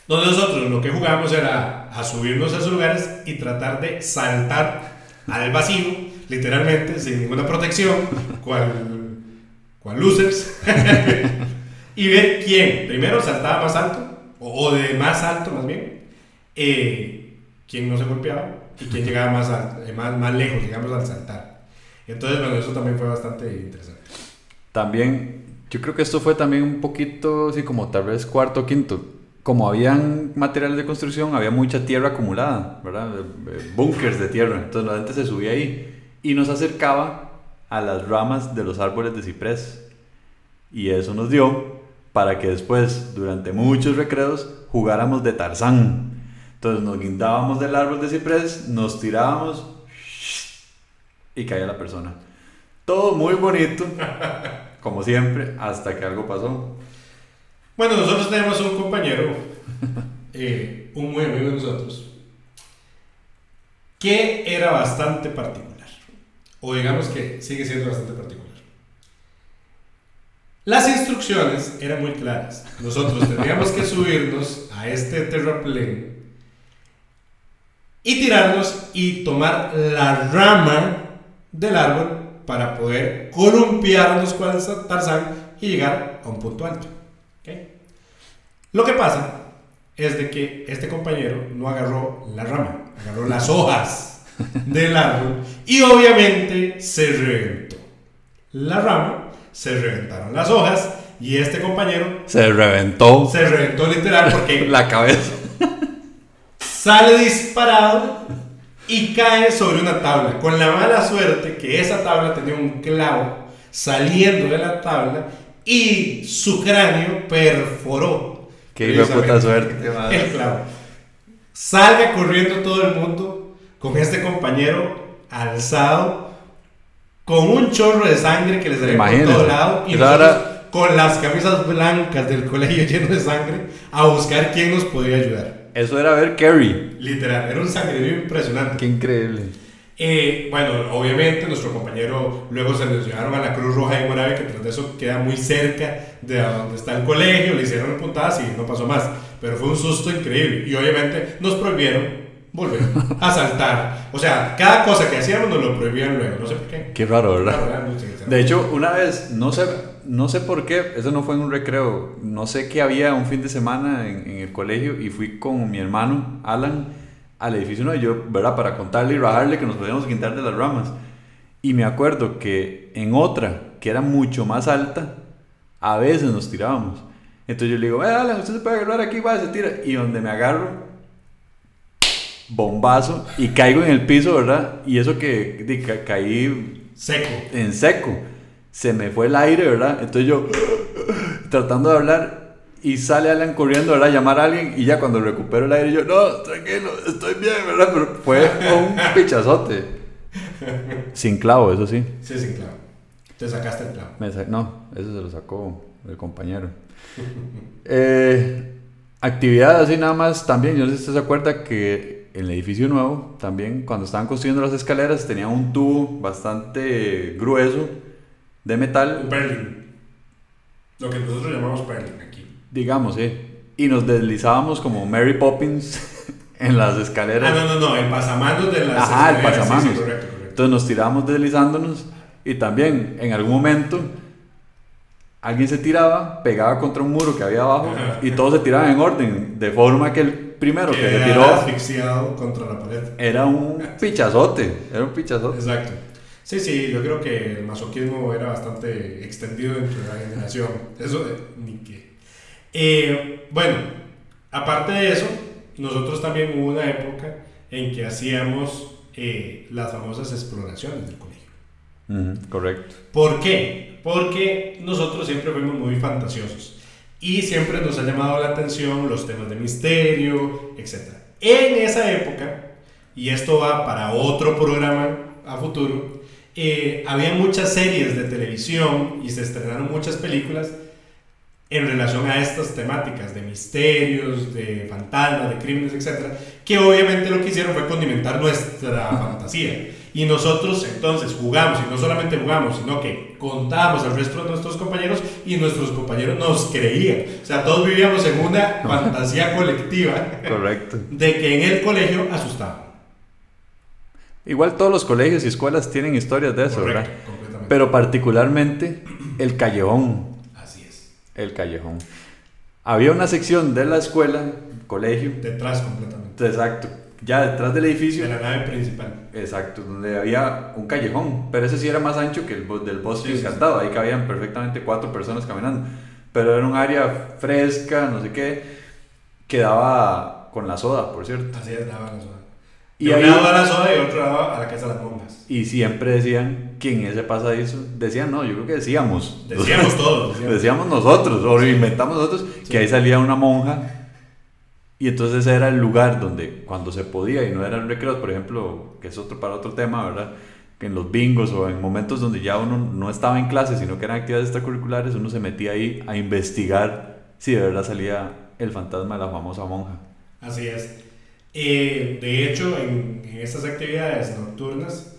Speaker 2: Donde nosotros lo que jugábamos era a subirnos a esos lugares y tratar de saltar al vacío, literalmente, sin ninguna protección, cual, cual losers, y ver quién primero saltaba más alto, o, de más alto más bien, eh, quién no se golpeaba y quién llegaba más, alto, eh, más, más lejos, digamos, al saltar. Entonces, bueno, eso también fue bastante interesante.
Speaker 1: También, yo creo que esto fue también un poquito, así como tal vez cuarto o quinto. Como habían materiales de construcción, había mucha tierra acumulada, ¿verdad? Eh, eh, Bunkers de tierra. Entonces la gente se subía ahí y nos acercaba a las ramas de los árboles de ciprés. Y eso nos dio para que después, durante muchos recreos, jugáramos de Tarzán. Entonces nos guindábamos del árbol de ciprés, nos tirábamos y caía la persona. Todo muy bonito, como siempre, hasta que algo pasó.
Speaker 2: Bueno, nosotros tenemos un compañero, eh, un muy amigo de nosotros, que era bastante particular. O digamos que sigue siendo bastante particular. Las instrucciones eran muy claras. Nosotros teníamos que subirnos a este terraplén y tirarnos y tomar la rama del árbol para poder columpiarnos el Tarzán y llegar a un punto alto. ¿ok? Lo que pasa es de que este compañero no agarró la rama, agarró las hojas del árbol y obviamente se reventó. La rama, se reventaron las hojas y este compañero
Speaker 1: Se reventó
Speaker 2: se reventó literal porque
Speaker 1: la cabeza.
Speaker 2: sale disparado y cae sobre una tabla, con la mala suerte que esa tabla tenía un clavo saliendo de la tabla y su cráneo perforó.
Speaker 1: Qué puta suerte, qué madre.
Speaker 2: El clavo. Salga corriendo todo el mundo con este compañero alzado, con un chorro de sangre que le salía por todo lado y
Speaker 1: Esa
Speaker 2: nosotros
Speaker 1: era-
Speaker 2: con las camisas blancas del colegio lleno de sangre a buscar quién nos podía ayudar.
Speaker 1: Eso era ver Carrie.
Speaker 2: Literal, era un sangrerío impresionante.
Speaker 1: Qué increíble.
Speaker 2: Eh, bueno, obviamente nuestro compañero luego se lo llevaron a la Cruz Roja de Moravia, que tras de eso queda muy cerca de donde está el colegio, le hicieron puntadas y no pasó más. Pero fue un susto increíble y obviamente nos prohibieron volver a saltar. O sea, cada cosa que hacíamos nos lo prohibían luego, no sé por qué.
Speaker 1: Qué raro, ¿verdad? De hecho, una vez, no sé, no sé por qué, eso no fue en un recreo, no sé qué había un fin de semana en, en el colegio y fui con mi hermano, Alan, al edificio nuevo, yo, ¿verdad? Para contarle y rajarle que nos podíamos quitar de las ramas. Y me acuerdo que en otra, que era mucho más alta, a veces nos tirábamos. Entonces yo le digo, eh, Alan, usted se puede agarrar aquí, va, se tira. Y donde me agarro, bombazo, y caigo en el piso, ¿verdad? Y eso que di, ca- caí
Speaker 2: Seco.
Speaker 1: en seco. Se me fue el aire, ¿verdad? Entonces yo tratando de hablar y sale Alan corriendo, ¿verdad? Llamar a alguien y ya cuando recupero el aire yo, no, tranquilo, estoy bien, ¿verdad? Pero fue un pichazote. Sin clavo, eso sí.
Speaker 2: Sí, sí, claro. Te sacaste el clavo.
Speaker 1: Me sa- no, eso se lo sacó el compañero. Eh, actividad así nada más también, yo no sé si usted se acuerda que en el edificio nuevo, también cuando estaban construyendo las escaleras, tenía un tubo bastante grueso de metal
Speaker 2: Un Perlin. Lo que nosotros llamamos Perlin aquí.
Speaker 1: Digamos, sí. Y nos deslizábamos como Mary Poppins en las escaleras.
Speaker 2: Ah, no, no, no, el pasamanos de las
Speaker 1: Ajá, el
Speaker 2: escaleras,
Speaker 1: pasamanos.
Speaker 2: Sí, correcto, correcto.
Speaker 1: Entonces nos tirábamos deslizándonos y también en algún momento alguien se tiraba, pegaba contra un muro que había abajo y todos se tiraban en orden, de forma que el primero que
Speaker 2: Quedaba
Speaker 1: tiró
Speaker 2: asfixiado contra la pared.
Speaker 1: era un pichazote, era un pichazote.
Speaker 2: Exacto. Sí, sí, yo creo que el masoquismo era bastante extendido entre la generación. Eso, eh, ni qué. Eh, bueno, aparte de eso, nosotros también hubo una época en que hacíamos eh, las famosas exploraciones del colegio.
Speaker 1: Correcto.
Speaker 2: ¿Por qué? Porque nosotros siempre fuimos muy fantasiosos y siempre nos ha llamado la atención los temas de misterio, etc. En esa época, y esto va para otro programa a futuro, eh, había muchas series de televisión y se estrenaron muchas películas en relación a estas temáticas de misterios, de fantasmas, de crímenes, etc. Que obviamente lo que hicieron fue condimentar nuestra fantasía. Y nosotros entonces jugamos, y no solamente jugamos, sino que contábamos al resto de nuestros compañeros y nuestros compañeros nos creían. O sea, todos vivíamos en una fantasía colectiva
Speaker 1: Correcto.
Speaker 2: de que en el colegio asustaban.
Speaker 1: Igual todos los colegios y escuelas tienen historias de eso,
Speaker 2: Correcto,
Speaker 1: ¿verdad?
Speaker 2: completamente.
Speaker 1: Pero particularmente el callejón.
Speaker 2: Así es.
Speaker 1: El callejón. Había una sección de la escuela, colegio,
Speaker 2: Detrás completamente.
Speaker 1: exacto, ya detrás del edificio,
Speaker 2: De la nave principal.
Speaker 1: exacto, donde había un callejón, pero ese sí era más ancho que el del bosque
Speaker 2: Sí, sí,
Speaker 1: encantado, ahí cabían perfectamente cuatro personas caminando, pero era un área fresca, no sé qué, que daba con la soda, por cierto.
Speaker 2: Así es, daba la soda.
Speaker 1: Y
Speaker 2: un
Speaker 1: ahí-
Speaker 2: lado a la soda y otro lado a la casa de las monjas.
Speaker 1: Y siempre decían que en ese pasadizo, decían, no, yo creo que decíamos,
Speaker 2: Decíamos todos. decíamos.
Speaker 1: Decíamos nosotros, o inventamos nosotros,
Speaker 2: Sí.
Speaker 1: que ahí salía una monja. Y entonces era el lugar donde, cuando se podía y no eran recreos, por ejemplo, que es otro para otro tema, ¿verdad? Que en los bingos o en momentos donde ya uno no estaba en clase, sino que eran actividades extracurriculares, uno se metía ahí a investigar si de verdad salía el fantasma de la famosa monja.
Speaker 2: Así es. Eh, de hecho, en, en estas actividades nocturnas,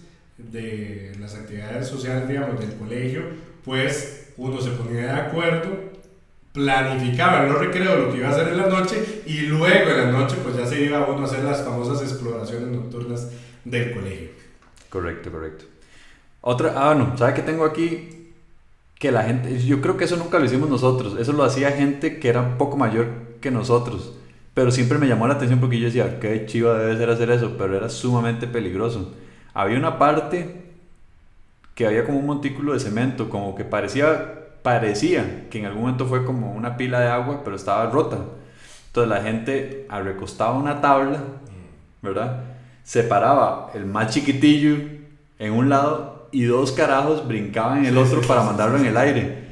Speaker 2: de las actividades sociales, digamos, del colegio, pues uno se ponía de acuerdo, planificaba en los recreos lo que iba a hacer en la noche y luego en la noche pues ya se iba uno a hacer las famosas exploraciones nocturnas del colegio.
Speaker 1: Correcto, correcto. Otra, ah, bueno, ¿sabe qué tengo aquí? Que la gente, yo creo que eso nunca lo hicimos nosotros, eso lo hacía gente que era un poco mayor que nosotros, pero siempre me llamó la atención porque yo decía, qué chiva debe ser hacer eso, pero era sumamente peligroso. Había una parte que había como un montículo de cemento, como que parecía, parecía que en algún momento fue como una pila de agua, pero estaba rota. Entonces la gente recostaba una tabla ¿verdad? Separaba el más chiquitillo en un lado y dos carajos brincaban en el otro para mandarlo en el aire.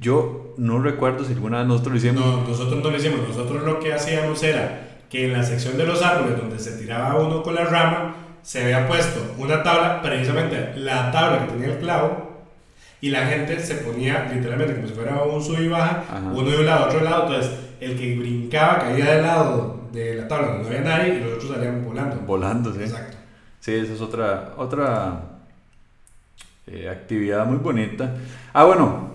Speaker 1: Yo no recuerdo si alguna vez nosotros lo hicimos.
Speaker 2: No, nosotros no lo hicimos. Nosotros lo que hacíamos era que en la sección de los árboles donde se tiraba uno con la rama, se había puesto una tabla, precisamente la tabla que tenía el clavo, y la gente se ponía literalmente como si fuera un sub y baja,
Speaker 1: Ajá.
Speaker 2: uno de un lado, otro lado. Entonces, el que brincaba caía del lado de la tabla donde no había nadie y los otros salían volando.
Speaker 1: Volando, sí.
Speaker 2: Exacto.
Speaker 1: Sí, esa es otra, otra eh, actividad muy bonita. Ah, bueno.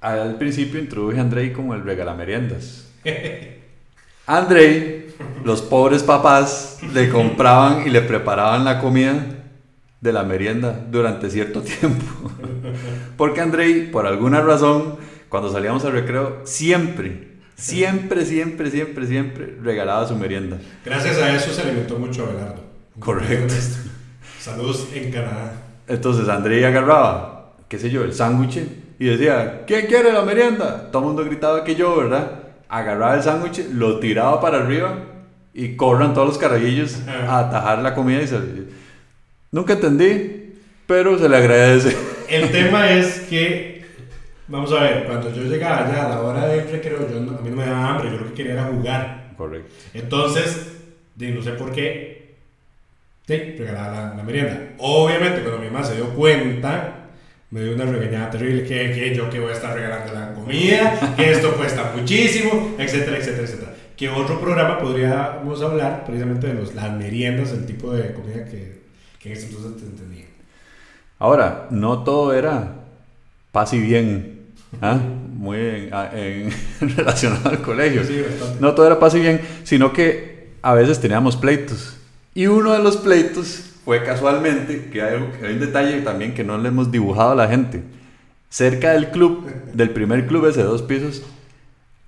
Speaker 1: Al principio introduje a Andrei como el regalameriendas. Andrei, los pobres papás le compraban y le preparaban la comida de la merienda durante cierto tiempo. Porque Andrei, por alguna razón, cuando salíamos al recreo, siempre, siempre, siempre, siempre, siempre regalaba su merienda.
Speaker 2: Gracias a eso se alimentó mucho Abelardo.
Speaker 1: Correcto.
Speaker 2: Saludos en Canadá.
Speaker 1: Entonces André agarraba, qué sé yo, el sándwich y decía, ¿quién quiere la merienda? Todo el mundo gritaba que yo, ¿verdad? Agarraba el sándwich, lo tiraba para arriba y corran todos los carajillos a atajar la comida y se... Nunca entendí, pero se le agradece.
Speaker 2: El tema es que, vamos a ver, cuando yo llegaba allá a la hora del recreo, yo no- a mí no me daba hambre, yo lo que quería era jugar.
Speaker 1: Correcto.
Speaker 2: Entonces, de, no sé por qué, sí, regalaba la, la merienda. Obviamente, cuando mi mamá se dio cuenta, me dio una regañada terrible, que, que yo que voy a estar regalando la comida, que esto cuesta muchísimo, etcétera, etcétera, etcétera. Que otro programa podríamos hablar precisamente de los, las meriendas, el tipo de comida que, que en ese entonces te entendía.
Speaker 1: Ahora, no todo era paz y bien, ¿ah? muy en- a- en- relacionado al colegio.
Speaker 2: Sí.
Speaker 1: No todo era paz y bien, sino que a veces teníamos pleitos. Y uno de los pleitos fue casualmente, que hay, algo- hay un detalle también que no le hemos dibujado a la gente. Cerca del club, del primer club ese de dos pisos,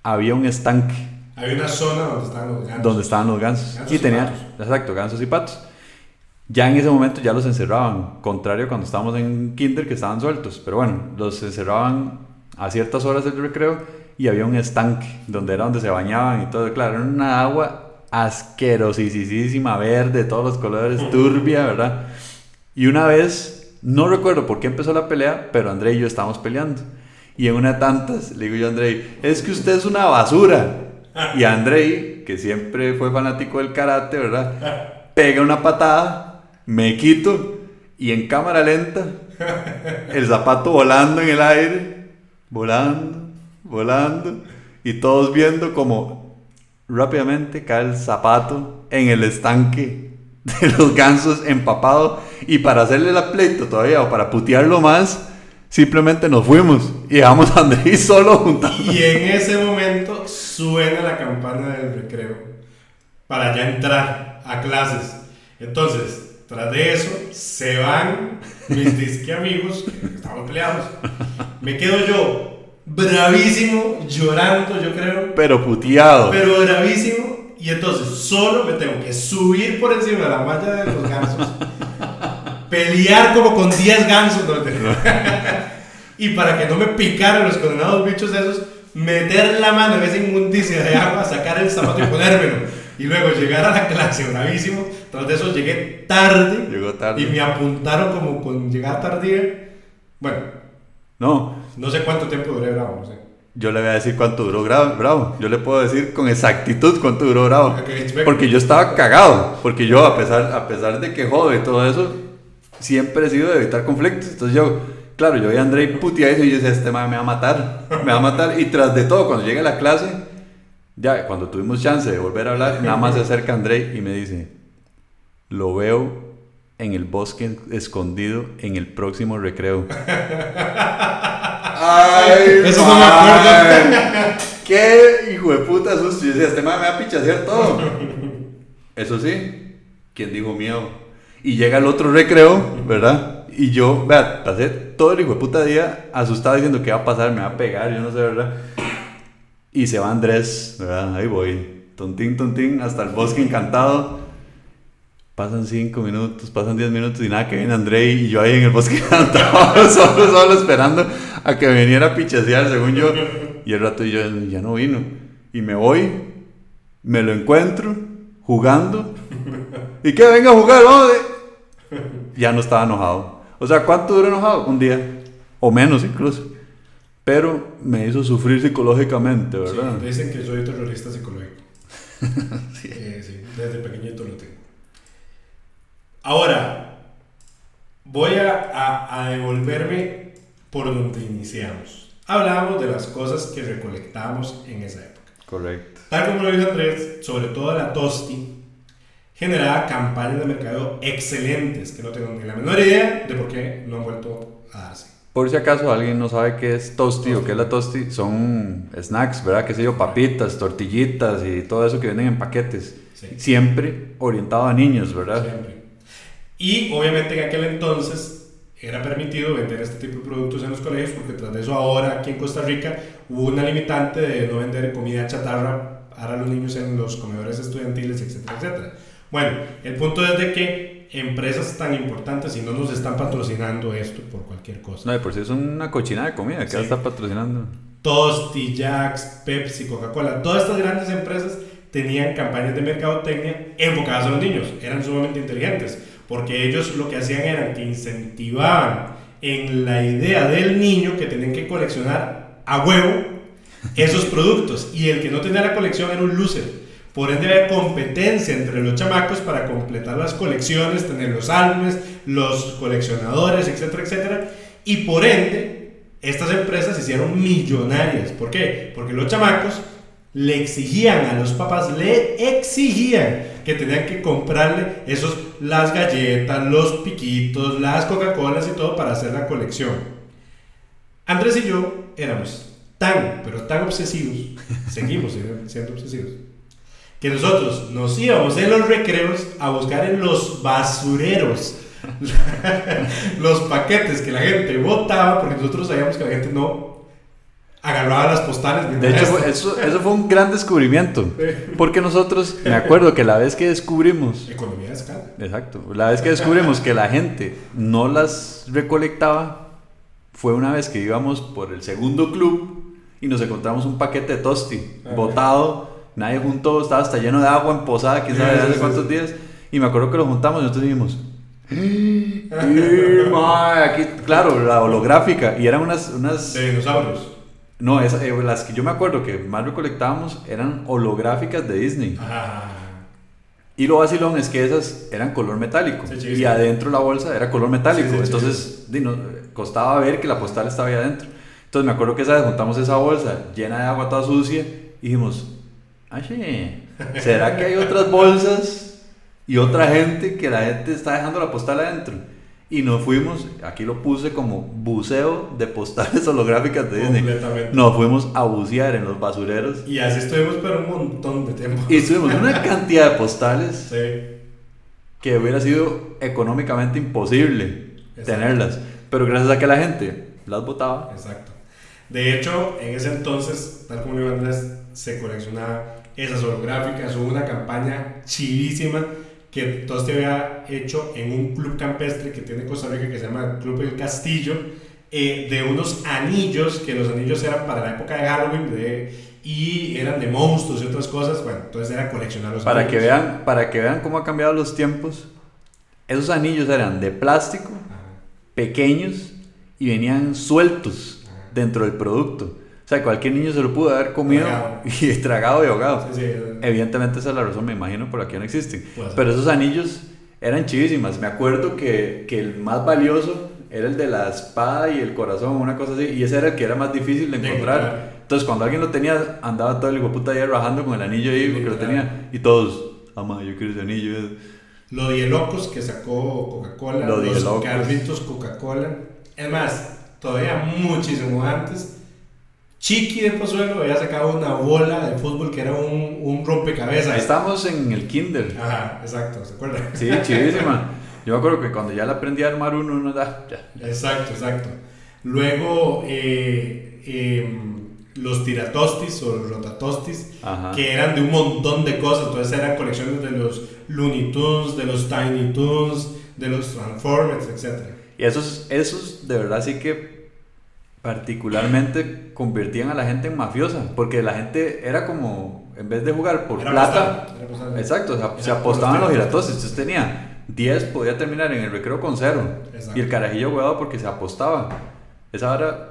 Speaker 1: había un estanque
Speaker 2: Había una zona donde estaban los gatos.
Speaker 1: donde estaban los gansos.
Speaker 2: Gansos
Speaker 1: y
Speaker 2: y
Speaker 1: tenían, exacto, gansos y patos. Ya en ese momento ya los encerraban, contrario cuando estábamos en kinder que estaban sueltos. Pero bueno, los encerraban a ciertas horas del recreo y había un estanque donde era donde se bañaban y todo. Claro, era una agua asquerosísima, verde, de todos los colores, turbia, ¿verdad? Y una vez, no recuerdo por qué empezó la pelea, pero André y yo estábamos peleando. Y en una de tantas le digo yo a André, es que usted es una basura. Y Andrei, que siempre fue fanático del karate, ¿verdad? Pega una patada, me quito y en cámara lenta, el zapato volando en el aire, volando, volando, y todos viendo como rápidamente cae el zapato en el estanque de los gansos empapado. Y para hacerle la pleito todavía o para putearlo más, simplemente nos fuimos y dejamos a Andrei solo juntando.
Speaker 2: Y en ese momento suena la campana del recreo para ya entrar a clases. Entonces, tras de eso, se van mis disque amigos, que estaban peleados. Me quedo yo bravísimo, llorando, yo creo,
Speaker 1: Pero puteado.
Speaker 2: pero bravísimo. Y entonces solo me tengo que subir por encima de la malla de los gansos, pelear como con 10 gansos. ¿no? y para que no me picaran los condenados bichos esos, meter la mano en esa inmundicia de agua, sacar el zapato y ponérmelo. Y luego llegar a la clase bravísimo. Tras de eso llegué tarde.
Speaker 1: Llegó tarde.
Speaker 2: Y me apuntaron como con llegada tardía. Bueno,
Speaker 1: No,
Speaker 2: no sé cuánto tiempo duré bravo, no sé.
Speaker 1: yo le voy a decir cuánto duró Bravo. Yo le puedo decir con exactitud cuánto duró Bravo. Porque yo estaba cagado. Porque yo, a pesar, a pesar de que jodo y todo eso, siempre he sido de evitar conflictos. Entonces yo, claro, yo vi a André puteado y yo decía, este man me va a matar. Me va a matar. Y tras de todo, cuando llegue a la clase, ya cuando tuvimos chance de volver a hablar, nada más se acerca André y me dice, lo veo en el bosque escondido en el próximo recreo. Ay,
Speaker 2: Eso no me acuerdo.
Speaker 1: Qué hijo de puta susto. Yo decía, este man me va a pichasear todo. Eso sí, ¿quién dijo miedo? Y llega el otro recreo, ¿verdad? Y yo, vea, pasé todo el hijo de puta día asustado diciendo qué va a pasar, me va a pegar, yo no sé, ¿verdad? Y se va Andrés, ¿verdad? Ahí voy. Tontín, tontín, hasta el bosque encantado. Pasan cinco minutos, pasan 10 minutos y nada, que viene André y yo ahí en el bosque encantado, solo, solo esperando a que viniera a pichasear, según yo. Y el rato yo ya no vino. Y me voy, me lo encuentro, jugando. ¿Y qué? Venga a jugar, vamos. Ya no estaba enojado. O sea, ¿cuánto duró enojado? Un día. O menos incluso. Pero me hizo sufrir psicológicamente, ¿verdad?
Speaker 2: Sí, dicen que soy terrorista psicológico. Eh, sí, desde pequeñito lo tengo. Ahora, voy a, a- a devolverme por donde iniciamos. Hablábamos de las cosas que recolectábamos en esa época.
Speaker 1: Correcto.
Speaker 2: Tal como lo dijo Andrés, sobre todo la Tosti, generaba campañas de mercado excelentes que no tengo ni la menor idea de por qué no han vuelto a darse.
Speaker 1: Por si acaso alguien no sabe qué es tosti o qué es la tosti, son snacks, ¿verdad? Que sé yo, papitas, tortillitas y todo eso que venden en paquetes.
Speaker 2: Sí.
Speaker 1: Siempre orientado a niños, ¿verdad?
Speaker 2: Siempre. Y obviamente en aquel entonces era permitido vender este tipo de productos en los colegios porque tras de eso ahora aquí en Costa Rica hubo una limitante de no vender comida chatarra para los niños en los comedores estudiantiles, etcétera, etcétera. Bueno, el punto es de que empresas tan importantes y no nos están patrocinando esto por cualquier cosa.
Speaker 1: No, de por sí es una cochina de comida que
Speaker 2: Sí.
Speaker 1: está patrocinando.
Speaker 2: Tosti, Jax, Pepsi, Coca-Cola, todas estas grandes empresas tenían campañas de mercadotecnia enfocadas a los niños. Eran sumamente inteligentes, porque ellos lo que hacían era que incentivaban en la idea del niño que tenían que coleccionar a huevo esos productos. Y el que no tenía la colección era un loser. Por ende había competencia entre los chamacos para completar las colecciones, tener los álbumes, los coleccionadores, etcétera, etcétera. Y por ende, estas empresas se hicieron millonarias. ¿Por qué? Porque los chamacos le exigían a los papás, le exigían que tenían que comprarle esos, las galletas, los piquitos, las Coca-Colas y todo para hacer la colección. Andrés y yo éramos tan, pero tan obsesivos, seguimos siendo obsesivos, que nosotros nos íbamos en los recreos a buscar en los basureros los paquetes que la gente botaba, porque nosotros sabíamos que la gente no agarraba las postales.
Speaker 1: De hecho, eso fue un gran descubrimiento. Porque nosotros, me acuerdo que la vez que descubrimos,
Speaker 2: Economía de escala.
Speaker 1: exacto, la vez que descubrimos que la gente no las recolectaba, fue una vez que íbamos por el segundo club y nos encontramos un paquete de tosti
Speaker 2: Ah.
Speaker 1: botado, nadie juntó, estaba hasta lleno de agua en posada, quién sabe hace cuántos días. Y me acuerdo que lo juntamos y nosotros dijimos, "Eh, aquí, claro, la holográfica, y eran unas, unas
Speaker 2: De dinosaurios.
Speaker 1: no, esa- eh, las que yo me acuerdo que más recolectábamos eran holográficas de Disney.
Speaker 2: Ajá.
Speaker 1: Y lo vacilón es que esas eran color metálico.
Speaker 2: Sí,
Speaker 1: y adentro la bolsa era color metálico.
Speaker 2: Sí, sí,
Speaker 1: Entonces, no, costaba ver que la postal estaba ahí adentro. Entonces me acuerdo que esa vez juntamos esa bolsa llena de agua toda sucia y dijimos, "Aye, ¿será que hay otras bolsas y otra gente que la gente está dejando la postal adentro? Y nos fuimos, aquí lo puse como buceo de postales holográficas de Disney.
Speaker 2: Completamente.
Speaker 1: Nos fuimos a bucear en los basureros
Speaker 2: Y así estuvimos pero un montón de tiempo.
Speaker 1: y tuvimos una cantidad de postales
Speaker 2: Sí.
Speaker 1: que hubiera sido económicamente imposible
Speaker 2: Exacto.
Speaker 1: tenerlas. Pero gracias a que la gente las votaba.
Speaker 2: Exacto. De hecho, en ese entonces, tal como lo Andrés, se coleccionaba esas holográficas. Hubo una campaña chivísima que Tosti había hecho en un club campestre que tiene Costa Rica que se llama Club El Castillo, eh, de unos anillos, que los anillos eran para la época de Halloween de, y eran de monstruos y otras cosas. Bueno, entonces era coleccionar los
Speaker 1: Para que,
Speaker 2: anillos.
Speaker 1: vean, para que vean cómo han cambiado los tiempos, esos anillos eran de plástico,
Speaker 2: Ajá,
Speaker 1: pequeños y venían sueltos
Speaker 2: ajá.
Speaker 1: dentro del producto. O sea, cualquier niño se lo pudo haber comido
Speaker 2: Tragado.
Speaker 1: y tragado y ahogado.
Speaker 2: Sí, sí,
Speaker 1: Evidentemente esa es la razón, me imagino, por la que no existen.
Speaker 2: Puede ser.
Speaker 1: Pero esos anillos eran chivísimas. Me acuerdo que, que el más valioso era el de la espada y el corazón, una cosa así. Y ese era el que era más difícil de encontrar.
Speaker 2: encontrar.
Speaker 1: Entonces cuando alguien lo tenía, andaba todo el hijo puta ahí rajando con el anillo ahí porque lo
Speaker 2: Literal.
Speaker 1: tenía. Y todos, ama, yo quiero ese anillo.
Speaker 2: Lo de locos que sacó Coca-Cola,
Speaker 1: Lo
Speaker 2: los carritos Coca-Cola. Es más, todavía muchísimo antes, Chiqui de Pozuelo había sacado una bola de fútbol que era un, un rompecabezas.
Speaker 1: Ahí estábamos en el kinder.
Speaker 2: Ajá, exacto, ¿se acuerdan?
Speaker 1: Sí, chivísima. Yo me acuerdo que cuando ya le aprendí a armar uno, uno da, ya.
Speaker 2: Exacto, exacto. Luego, eh, em, los tiratostis o los rotatostis,
Speaker 1: Ajá.
Speaker 2: que eran de un montón de cosas. Entonces eran colecciones de los Looney Tunes, de los Tiny Toons, de los Transformers, etc.
Speaker 1: Y esos, esos de verdad sí que particularmente convertían a la gente en mafiosa, porque la gente era como, en vez de jugar por
Speaker 2: Era
Speaker 1: plata,
Speaker 2: era
Speaker 1: exacto, o sea,
Speaker 2: Era
Speaker 1: se apostaban
Speaker 2: los giratosis.
Speaker 1: giratosis, entonces tenía 10, podía terminar en el recreo con cero,
Speaker 2: Exacto.
Speaker 1: y el carajillo jugado porque se apostaba. Esa hora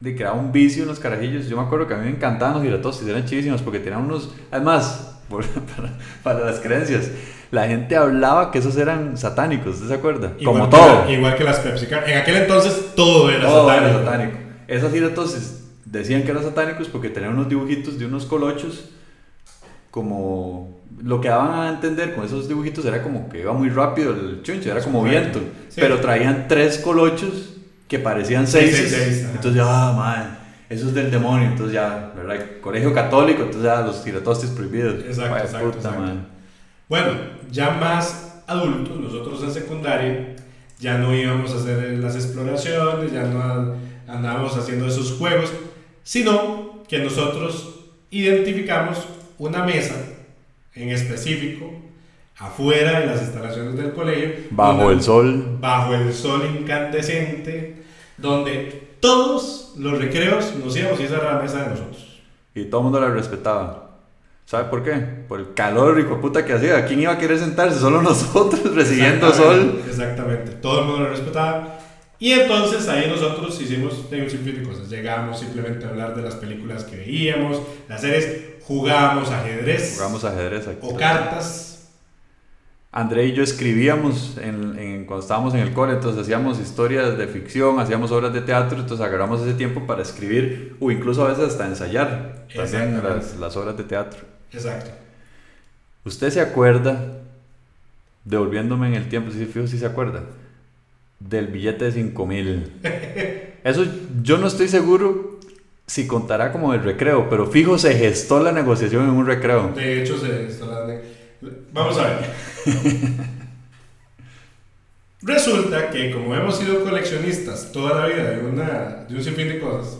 Speaker 1: de crear un vicio en los carajillos, yo me acuerdo que a mí me encantaban los giratosis, eran chivísimos porque tenían unos, además, por- para, para las creencias, la gente hablaba que esos eran satánicos, ¿usted se acuerda?
Speaker 2: Igual
Speaker 1: Como todo.
Speaker 2: la- igual que las Pepsi En aquel entonces todo era
Speaker 1: Todo
Speaker 2: satánico.
Speaker 1: era satánico. Esas entonces decían que eran satánicos porque tenían unos dibujitos de unos colochos. Como lo que daban a entender con esos dibujitos era como que iba muy rápido el chuncho, era como viento.
Speaker 2: Sí.
Speaker 1: Pero traían tres colochos que parecían
Speaker 2: Sí,
Speaker 1: seis.
Speaker 2: sí, ajá.
Speaker 1: entonces, ah, man, eso es del demonio. Entonces, ya, ¿verdad? Colegio católico, entonces ya los tirotostes prohibidos.
Speaker 2: Exacto,
Speaker 1: Vaya
Speaker 2: exacto,
Speaker 1: puta,
Speaker 2: exacto.
Speaker 1: man.
Speaker 2: Bueno, ya más adultos, nosotros en secundaria, ya no íbamos a hacer las exploraciones, ya no andábamos haciendo esos juegos, sino que nosotros identificamos una mesa en específico afuera de las instalaciones del colegio.
Speaker 1: Bajo el sol.
Speaker 2: Bajo el sol incandescente, donde todos los recreos nos íbamos y esa mesa de nosotros.
Speaker 1: Y todo el mundo la respetaba. ¿Sabe por qué? Por el calor de puta que hacía. ¿Quién iba a querer sentarse? Solo nosotros recibiendo sol.
Speaker 2: Exactamente, Exactamente, todo el mundo lo respetaba. Y entonces ahí nosotros hicimos un sinfín de cosas. Llegamos simplemente a hablar de las películas que veíamos, las series, jugábamos ajedrez
Speaker 1: Jugamos ajedrez aquí.
Speaker 2: o cartas.
Speaker 1: André y yo escribíamos en, en- cuando estábamos en el cole, entonces hacíamos historias de ficción, hacíamos obras de teatro, entonces agarramos ese tiempo para escribir o incluso a veces hasta ensayar también
Speaker 2: Exactamente.
Speaker 1: las, las obras de teatro.
Speaker 2: Exacto.
Speaker 1: ¿Usted se acuerda, devolviéndome en el tiempo, si fijo, si se acuerda, del billete de 5 mil? Eso yo no estoy seguro si contará como el recreo, pero fijo se gestó la negociación en un recreo.
Speaker 2: De hecho, se hablando de- Vamos a ver. Resulta que como hemos sido coleccionistas toda la vida de, una, de un sinfín de cosas,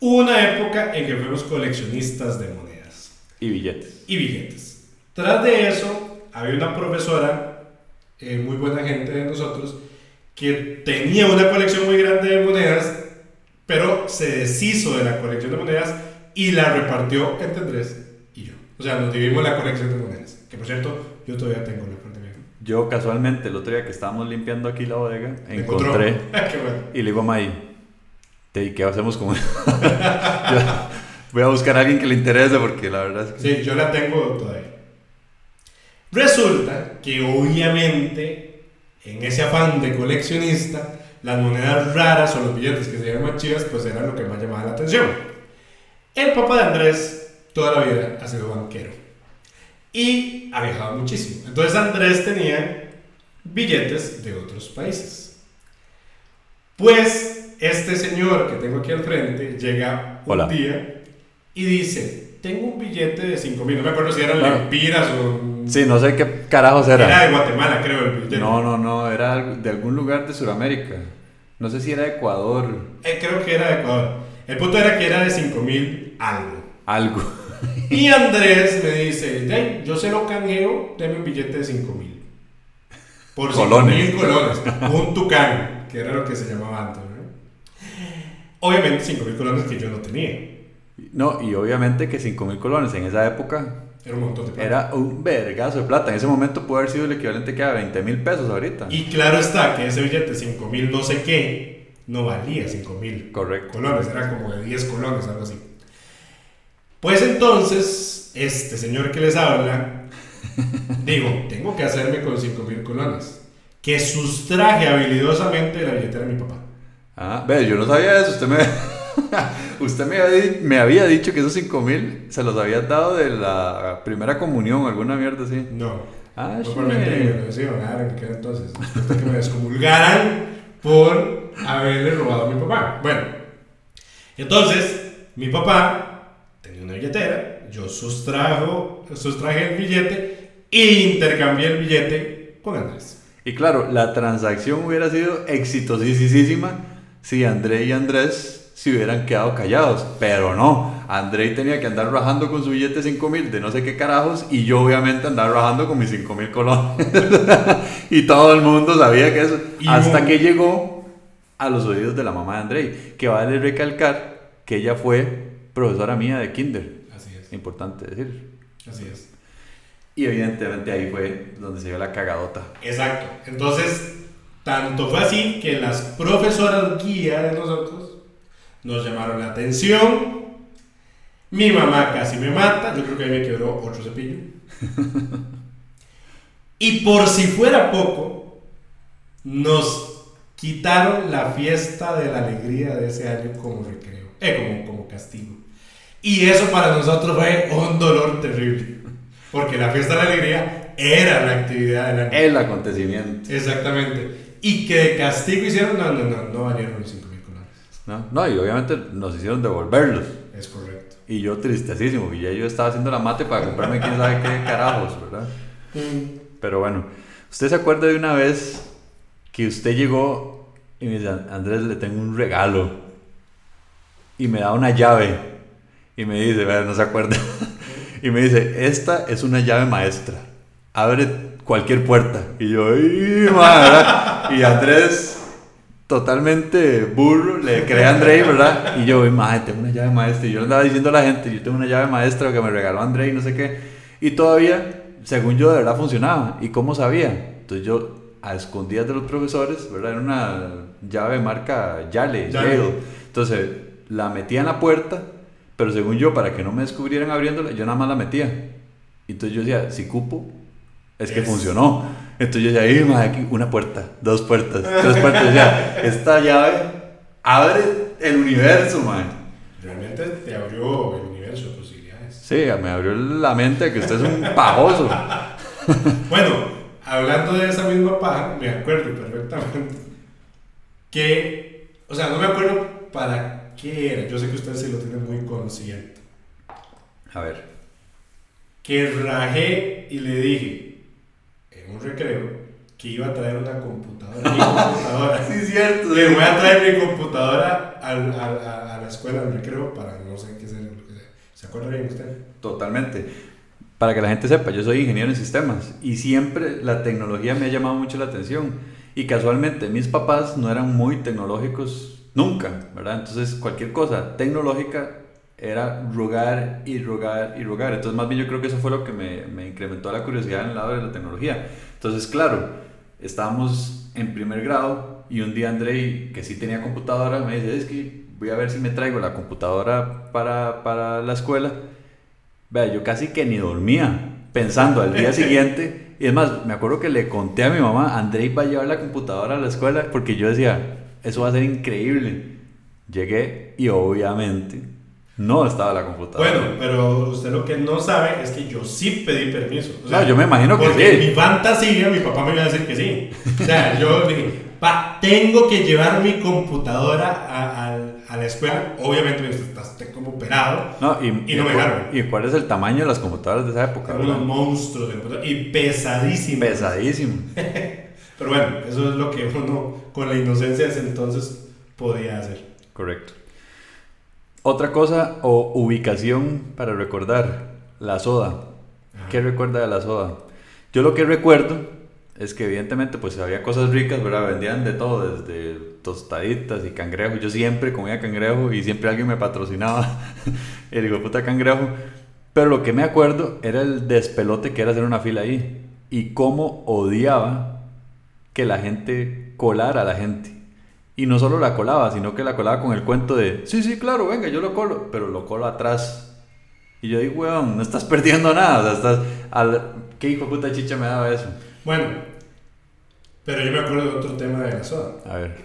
Speaker 2: hubo una época en que fuimos coleccionistas de monedas
Speaker 1: Y billetes.
Speaker 2: y billetes. Tras de eso, había una profesora, eh, muy buena gente de nosotros, que tenía una colección muy grande de monedas, pero se deshizo de la colección de monedas y la repartió entre Andrés y yo. O sea, nos dividimos la colección de monedas. Que por cierto, yo todavía tengo la parte mía.
Speaker 1: Yo casualmente el otro día que estábamos limpiando aquí la bodega, encontré
Speaker 2: bueno.
Speaker 1: y le digo a May, "Te, ¿qué hacemos con eso?" Yo voy a buscar a alguien que le interese porque la verdad es que...
Speaker 2: Sí, yo la tengo todavía. Resulta que obviamente en ese afán de coleccionista, las monedas raras o los billetes que se llaman chivas, pues era lo que más llamaba la atención. El papá de Andrés toda la vida ha sido banquero y ha viajado muchísimo. Entonces Andrés tenía billetes de otros países. Pues este señor que tengo aquí al frente llega un
Speaker 1: Hola.
Speaker 2: día y dice, tengo un billete de 5 mil, no me acuerdo si eran lempiras o...
Speaker 1: Sí, no sé qué carajos
Speaker 2: Era
Speaker 1: era.
Speaker 2: de Guatemala, creo, el billete.
Speaker 1: No, no, no, era de algún lugar de Sudamérica. No sé si era Ecuador,
Speaker 2: Eh, creo que era de Ecuador. El punto era que era de 5 mil algo.
Speaker 1: algo.
Speaker 2: Y Andrés me dice, "Den, yo se lo canjeo, deme un billete de 5 mil. Por 5
Speaker 1: Colones.
Speaker 2: mil colones. Un tucán, que era lo que se llamaba antes. ¿no? Obviamente 5 mil colones que yo no tenía.
Speaker 1: No, y obviamente que 5 mil colones en esa época
Speaker 2: Era un montón de plata.
Speaker 1: era un vergazo de plata. En ese momento puede haber sido el equivalente que a 20 mil pesos ahorita.
Speaker 2: Y claro está que ese billete de 5 mil no sé qué, no valía 5 mil
Speaker 1: Correcto.
Speaker 2: colones, era como de 10 colones, algo así. Pues entonces, este señor que les habla, digo, tengo que hacerme con 5 mil colones, que sustraje habilidosamente de la billetera de mi papá.
Speaker 1: Ah, ve, yo no sabía eso. Usted me, usted me, había, me había dicho que esos 5 mil se los había dado de la primera comunión, alguna mierda así.
Speaker 2: No,
Speaker 1: Ah,
Speaker 2: no por mente que me
Speaker 1: shit.
Speaker 2: los iban a dar en aquel entonces, después de que me descomulgaran por haberle robado a mi papá. Bueno, entonces, mi papá tenía una billetera, yo sustrajo, sustraje el billete e intercambié el billete con Andrés.
Speaker 1: Y claro, la transacción hubiera sido exitosísima si André y Andrés se hubieran quedado callados. Pero no, André tenía que andar rajando con su billete 5 mil de no sé qué carajos y yo obviamente andar rajando con mis 5 mil colones. y todo el mundo sabía que eso.
Speaker 2: Y
Speaker 1: hasta que llegó a los oídos de la mamá de André, que vale recalcar que ella fue profesora mía de kinder.
Speaker 2: Así es,
Speaker 1: Importante decir.
Speaker 2: así es.
Speaker 1: Y evidentemente ahí fue donde se dio la cagadota.
Speaker 2: Exacto. Entonces, tanto fue así que las profesoras guía de nosotros nos llamaron la atención. Mi mamá casi me mata, yo creo que ahí me quebró otro cepillo. Y por si fuera poco, nos quitaron la fiesta de la alegría de ese año como recreo, eh, como, como castigo. Y eso para nosotros fue un dolor terrible, porque la fiesta de la alegría era la actividad del año.
Speaker 1: El acontecimiento.
Speaker 2: Exactamente. Y que de castigo hicieron, no, no, no, no valieron los 5 mil colones.
Speaker 1: ¿No? No, y obviamente nos hicieron devolverlos.
Speaker 2: Es correcto.
Speaker 1: Y yo tristecísimo, y ya yo estaba haciendo la mate para comprarme quién sabe qué carajos, ¿verdad? Pero bueno, ¿usted se acuerda de una vez que usted llegó y me dice, Andrés, le tengo un regalo? Y me da una llave. Y me dice, "Vea, no se acuerda. Y me dice, esta es una llave maestra. abre cualquier puerta. Y yo, ¡ay, madre! Y Andrés, totalmente burro, le cree a Andrés, ¿verdad? Y yo, madre, tengo una llave maestra. Y yo le andaba diciendo a la gente, yo tengo una llave maestra que me regaló Andrés y no sé qué. Y todavía, según yo, de verdad funcionaba. ¿Y cómo sabía? Entonces yo, a escondidas de los profesores, ¿verdad? Era una llave marca Yale, Yale. Entonces, la metía en la puerta, pero según yo, para que no me descubrieran abriéndola, yo nada más la metía. Entonces yo decía, si cupo, es que funcionó. Entonces yo decía, aquí una puerta, dos puertas, tres puertas. O sea, esta llave abre el universo, man.
Speaker 2: Realmente te abrió el universo de posibilidades.
Speaker 1: Sí, me abrió la mente que usted es un pajoso.
Speaker 2: bueno, hablando de esa misma paja, me acuerdo perfectamente que, o sea, no me acuerdo para qué era. Yo sé que usted sí lo tiene muy consciente.
Speaker 1: A ver
Speaker 2: que rajé y le dije en un recreo que iba a traer una computadora. Mi computadora.
Speaker 1: sí, cierto.
Speaker 2: Le voy a traer mi computadora al, a, a, la escuela, al recreo, para no sé qué sea. ¿Se acuerda bien usted?
Speaker 1: Totalmente. Para que la gente sepa, yo soy ingeniero en sistemas y siempre la tecnología me ha llamado mucho la atención. Y casualmente mis papás no eran muy tecnológicos nunca, ¿verdad? Entonces cualquier cosa tecnológica era rogar y rogar y rogar. Entonces, más bien yo creo que eso fue lo que me, me, incrementó la curiosidad en el lado de la tecnología. Entonces, claro, estábamos en primer grado y un día Andrei, que sí tenía computadora, me dice, es que voy a ver si me traigo la computadora para, para la escuela. Vea, yo casi que ni dormía pensando al día siguiente. Y es más, me acuerdo que le conté a mi mamá, Andrei va a llevar la computadora a la escuela porque yo decía, eso va a ser increíble. Llegué y obviamente no estaba la computadora.
Speaker 2: Bueno, pero usted lo que no sabe es que yo sí pedí permiso.
Speaker 1: O sea, yo me imagino que
Speaker 2: porque mi fantasía, mi papá me iba a decir que sí. O sea, yo dije, pa, tengo que llevar mi computadora a, a, la escuela. Obviamente, estás como operado.
Speaker 1: No, y, y, no me dejaron. ¿Y cuál es el tamaño de las computadoras de esa época?
Speaker 2: Eran unos monstruos de computadoras. Y pesadísimo.
Speaker 1: Pesadísimo.
Speaker 2: pero bueno, eso es lo que uno, con la inocencia de ese entonces, podía hacer.
Speaker 1: Correcto. Otra cosa o ubicación para recordar, la soda. ¿Qué recuerda de la soda? Yo lo que recuerdo es que evidentemente pues había cosas ricas, ¿verdad? Vendían de todo, desde tostaditas y cangrejos. Yo siempre comía cangrejo y siempre alguien me patrocinaba el hijo puta cangrejo. Pero lo que me acuerdo era el despelote que era hacer una fila ahí y cómo odiaba que la gente colara a la gente. Y no solo la colaba, sino que la colaba con el cuento de, sí, sí, claro, venga, yo lo colo, pero lo colo atrás. Y yo digo, weón, no estás perdiendo nada, o sea, estás... Al... ¿Qué hijo puta chicha me daba eso?
Speaker 2: Bueno, pero yo me acuerdo de otro tema de la soda.
Speaker 1: A ver.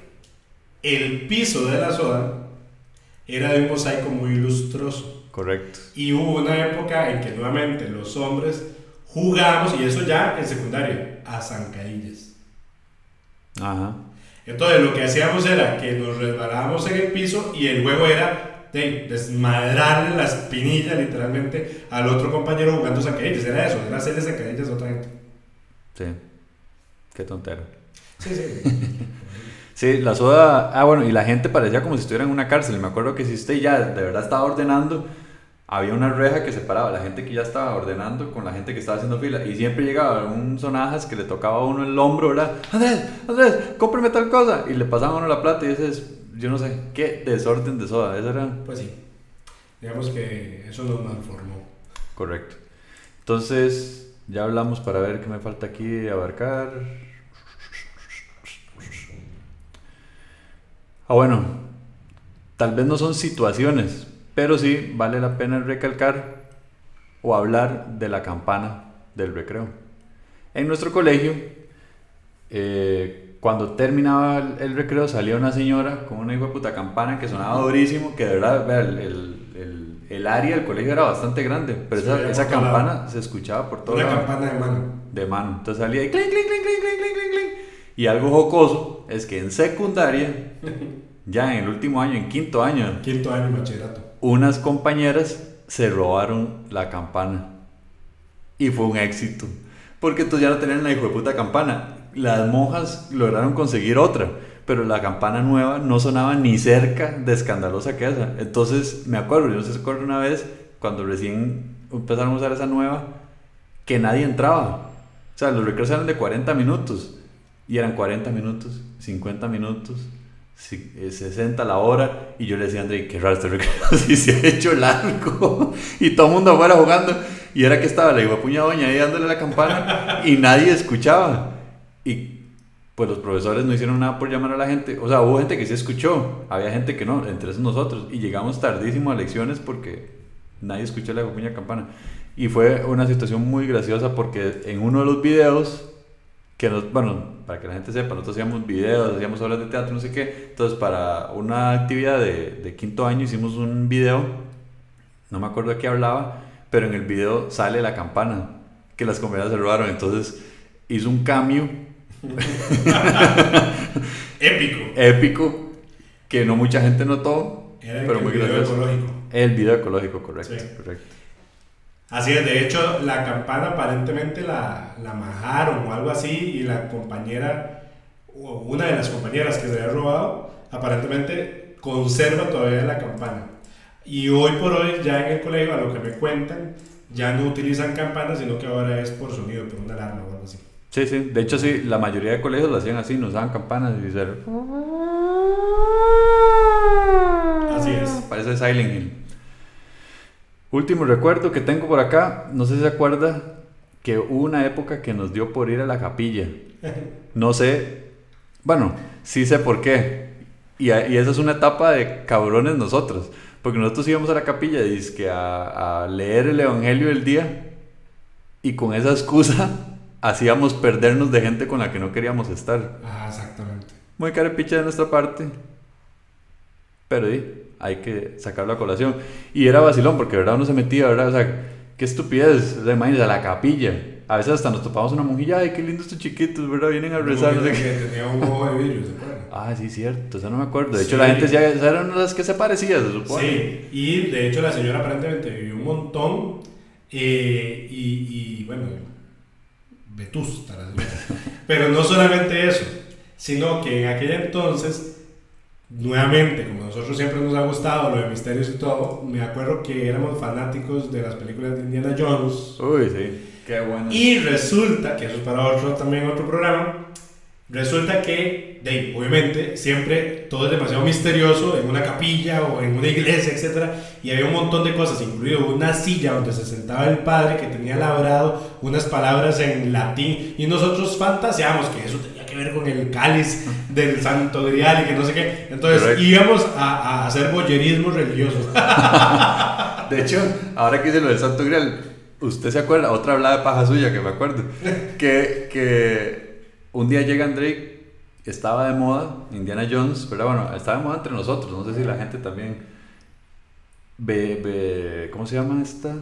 Speaker 2: El piso de la soda era de un mosaico muy lustroso.
Speaker 1: Correcto.
Speaker 2: Y hubo una época en que nuevamente los hombres jugábamos, y eso ya en secundaria, a zancadillas.
Speaker 1: Ajá.
Speaker 2: Entonces lo que hacíamos era que nos resbalábamos en el piso y el juego era de desmadrarle la espinilla literalmente al otro compañero jugando sacadillas. Era eso, era hacerle sacadillas a otra gente.
Speaker 1: Sí, qué tontero.
Speaker 2: Sí, sí.
Speaker 1: sí, la soda. Ah, bueno, y la gente parecía como si estuviera en una cárcel. Me acuerdo que si usted ya de verdad estaba ordenando había una reja que separaba la gente que ya estaba ordenando con la gente que estaba haciendo fila. Y siempre llegaba un sonajas que le tocaba a uno el hombro, ¿verdad? Andrés, Andrés, cómprame tal cosa. Y le pasaba a uno la plata y ese es, yo no sé, qué desorden de soda. Eso era.
Speaker 2: Pues sí. Digamos que eso nos malformó.
Speaker 1: Correcto. Entonces, ya hablamos para ver qué me falta aquí abarcar. Ah, bueno, tal vez no son situaciones, pero sí vale la pena recalcar o hablar de la campana del recreo. En nuestro colegio, eh, cuando terminaba el, recreo, salía una señora con una hijo de puta campana que sonaba durísimo, que de verdad el, el, el, área del colegio era bastante grande, pero esa, esa campana se escuchaba por todo
Speaker 2: Una campana de mano.
Speaker 1: De mano. Entonces salía y clink, clink, clink, clink, clink, clink, Y algo jocoso es que en secundaria, ya en el último año, en quinto año.
Speaker 2: Quinto año bachillerato
Speaker 1: unas compañeras se robaron la campana. Y fue un éxito. Porque entonces ya no tenían la hijo de puta campana. Las monjas lograron conseguir otra. Pero la campana nueva no sonaba ni cerca de escandalosa que esa. Entonces me acuerdo, yo no sé acuerdo una vez, cuando recién empezaron a usar esa nueva, que nadie entraba. sea, los recreos eran de 40 minutos. Y eran 40 minutos, 50 minutos, 60 eh, la hora. Y yo le decía a André, qué raro este recreo, si se ha hecho largo. y todo el mundo afuera jugando. Y era que estaba la puña doña ahí dándole la campana y nadie escuchaba. Y pues los profesores no hicieron nada por llamar a la gente. O sea, hubo gente que sí escuchó, había gente que no, entre esos nosotros. Y llegamos tardísimo a lecciones porque nadie escuchó la puña campana. Y fue una situación muy graciosa porque en uno de los videos, que nos, bueno, para que la gente sepa, nosotros hacíamos videos, hacíamos obras de teatro, no sé qué. Entonces, para una actividad de, de quinto año hicimos un video, no me acuerdo de qué hablaba, pero en el video sale la campana que las compañeras se robaron. Entonces, hizo un cambio.
Speaker 2: épico.
Speaker 1: Épico, que no mucha gente notó,
Speaker 2: Era pero el muy video ecológico.
Speaker 1: El video ecológico, correcto, correcto.
Speaker 2: Así es, de hecho, la campana aparentemente la, la majaron o algo así y la compañera, o una de las compañeras que se había robado, aparentemente conserva todavía la campana. Y hoy por hoy, ya en el colegio, a lo que me cuentan, ya no utilizan campanas, sino que ahora es por sonido, por una alarma o algo así.
Speaker 1: Sí, sí. De hecho, sí, la mayoría de colegios lo hacían así, no usaban campanas y se...
Speaker 2: Así es.
Speaker 1: Parece Silent Hill. Último recuerdo que tengo por acá, no sé si se acuerda que hubo una época que nos dio por ir a la capilla. No sé, bueno, sí sé por qué. Y, y esa es una etapa de cabrones nosotros. Porque nosotros íbamos a la capilla que a, a leer el Evangelio del día y con esa excusa hacíamos perdernos de gente con la que no queríamos estar.
Speaker 2: Ah, exactamente.
Speaker 1: Muy carepicha de nuestra parte. Pero hay que sacarlo a colación. Y era vacilón, porque verdad uno se metía, ¿verdad? O sea, qué estupidez. O sea, imagínense, a la capilla. A veces hasta nos topamos una monjilla, ay, qué lindos estos chiquitos, ¿verdad? Vienen a rezar.
Speaker 2: que tenía un ojo de vidrio, ¿se
Speaker 1: Ah, sí, cierto, eso no me acuerdo. De hecho, la gente ya eran las que se parecían, se supone.
Speaker 2: Sí, y de hecho la señora aparentemente vivió un montón. Eh, y, y, bueno, vetusta la Pero no solamente eso, sino que en aquel entonces nuevamente, como a nosotros siempre nos ha gustado lo de misterios y todo, me acuerdo que éramos fanáticos de las películas de Indiana Jones.
Speaker 1: Uy, sí, qué bueno.
Speaker 2: Y resulta, que eso es para otro también otro programa, resulta que, de, obviamente, siempre todo es demasiado misterioso en una capilla o en una iglesia, etc. Y había un montón de cosas, incluido una silla donde se sentaba el padre que tenía labrado unas palabras en latín y nosotros fantaseamos que eso tenía que ver con el cáliz del Santo Grial y que no sé qué. Entonces íbamos a, a, hacer boyerismo religioso.
Speaker 1: de hecho, ahora que dice lo del Santo Grial, ¿usted se acuerda? Otra hablada de paja suya que me acuerdo. Que, que un día llega Drake, estaba de moda, Indiana Jones, pero bueno, estaba de moda entre nosotros, no sé si la gente también ve, ve ¿cómo se llama esta?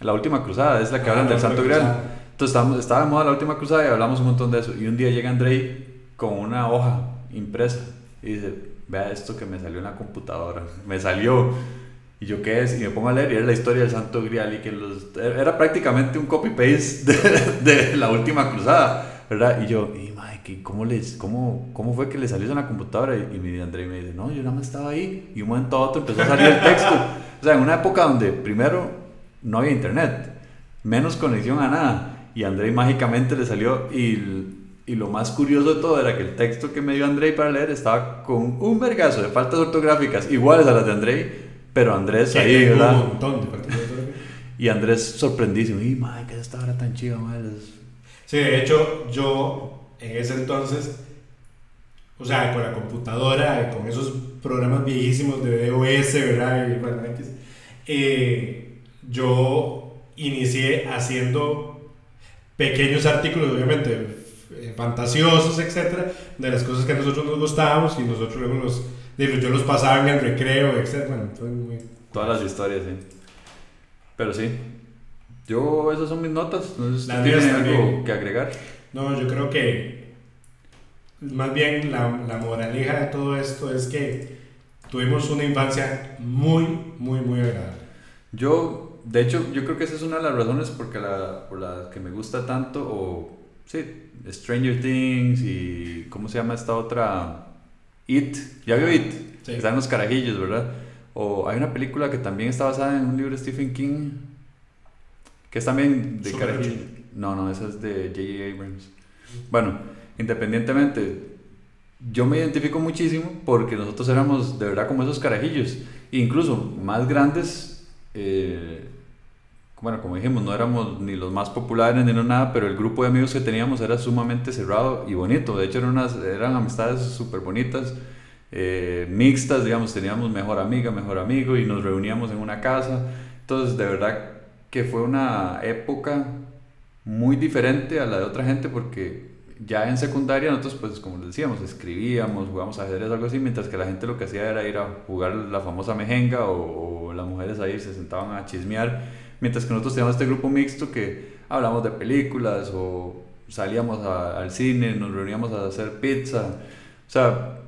Speaker 1: La última cruzada, es la que ah, hablan del Santo Grial. Entonces estábamos, estaba de moda la última cruzada y hablamos un montón de eso. Y un día llega Andrei con una hoja impresa y dice, vea esto que me salió en la computadora. Me salió. Y yo, ¿qué es? Y me pongo a leer y era la historia del Santo Grial y que los, era prácticamente un copy-paste de, de, la última cruzada, ¿verdad? Y yo, y Mike, ¿cómo, les, cómo, ¿cómo fue que le salió eso en la computadora? Y, mi Andrei me dice, no, yo nada más estaba ahí. Y un momento a otro empezó a salir el texto. O sea, en una época donde primero no había internet, menos conexión a nada y Andrei mágicamente le salió y, y, lo más curioso de todo era que el texto que me dio Andrei para leer estaba con un vergazo de faltas ortográficas iguales a las de Andrei, pero Andrés ahí, ¿verdad? Un montón de faltas Y Andrés sorprendísimo, y madre, que esta hora tan chida, madre.
Speaker 2: Sí, de hecho, yo en ese entonces, o sea, con la computadora, con esos programas viejísimos de DOS, ¿verdad? Y, bueno, eh, yo inicié haciendo pequeños artículos, obviamente, eh, fantasiosos, etcétera, de las cosas que a nosotros nos gustábamos y nosotros luego los, yo los pasaba en el recreo, etcétera.
Speaker 1: Todas las historias, sí. Pero sí. Yo, esas son mis notas. No sé si algo que agregar.
Speaker 2: No, yo creo que más bien la, la moraleja de todo esto es que tuvimos una infancia muy, muy, muy agradable.
Speaker 1: Yo de hecho, yo creo que esa es una de las razones porque la, por las que me gusta tanto, o sí, Stranger Things y ¿cómo se llama esta otra? It, ¿ya vio It? Sí. Están los carajillos, ¿verdad? O hay una película que también está basada en un libro de Stephen King, que es también de carajillos. No, no, esa es de J.J. Abrams. Bueno, independientemente, yo me identifico muchísimo porque nosotros éramos de verdad como esos carajillos, incluso más grandes. Eh, bueno, como dijimos, no éramos ni los más populares ni nada, pero el grupo de amigos que teníamos era sumamente cerrado y bonito. De hecho, eran, amistades súper bonitas, eh, mixtas, digamos, teníamos mejor amiga, mejor amigo y nos reuníamos en una casa. Entonces, de verdad que fue una época muy diferente a la de otra gente porque ya en secundaria nosotros pues como les decíamos escribíamos, jugábamos ajedrez, algo así, mientras que la gente lo que hacía era ir a jugar la famosa mejenga o, las mujeres ahí se sentaban a chismear, mientras que nosotros teníamos este grupo mixto que hablamos de películas o salíamos al cine, nos reuníamos a hacer pizza, o sea,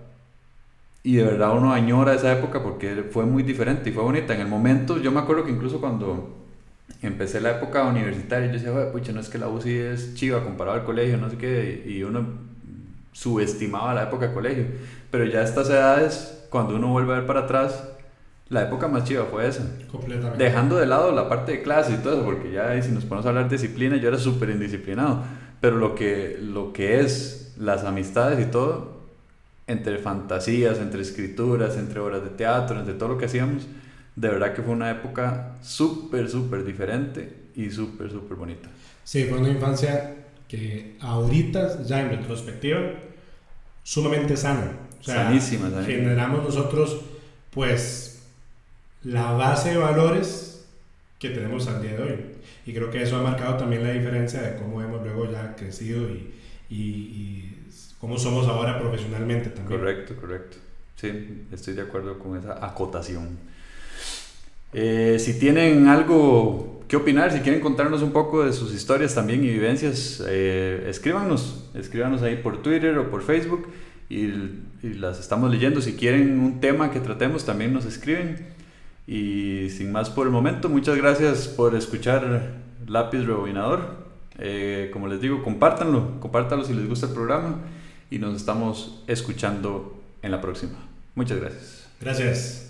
Speaker 1: y de verdad uno añora esa época porque fue muy diferente y fue bonita. En el momento, yo me acuerdo que incluso cuando empecé la época universitaria, yo decía, pucha, no es que la UCI es chiva comparado al colegio, no sé qué, y uno subestimaba la época de colegio. Pero ya a estas edades, cuando uno vuelve a ver para atrás, la época más chiva fue esa.
Speaker 2: Completamente.
Speaker 1: Dejando de lado la parte de clase y todo eso, porque ya si nos ponemos a hablar de disciplina, yo era súper indisciplinado. Pero lo que, lo que es las amistades y todo, entre fantasías, entre escrituras, entre obras de teatro, entre todo lo que hacíamos, de verdad que fue una época súper, súper diferente y súper, súper bonita.
Speaker 2: Sí, fue una infancia que ahorita, ya en retrospectiva, sumamente sana.
Speaker 1: O sea, Sanísima,
Speaker 2: Generamos nosotros, pues, la base de valores que tenemos al día de hoy. Y creo que eso ha marcado también la diferencia de cómo hemos luego ya crecido y, y, y cómo somos ahora profesionalmente también.
Speaker 1: Correcto, correcto. Sí, estoy de acuerdo con esa acotación. Eh, si tienen algo que opinar, si quieren contarnos un poco de sus historias también y vivencias, eh, escríbanos, escríbanos ahí por Twitter o por Facebook y, las estamos leyendo. Si quieren un tema que tratemos, también nos escriben. Y sin más por el momento, muchas gracias por escuchar Lápiz Rebobinador. Eh, como les digo, compártanlo, compártanlo si les gusta el programa y nos estamos escuchando en la próxima. Muchas gracias.
Speaker 2: Gracias.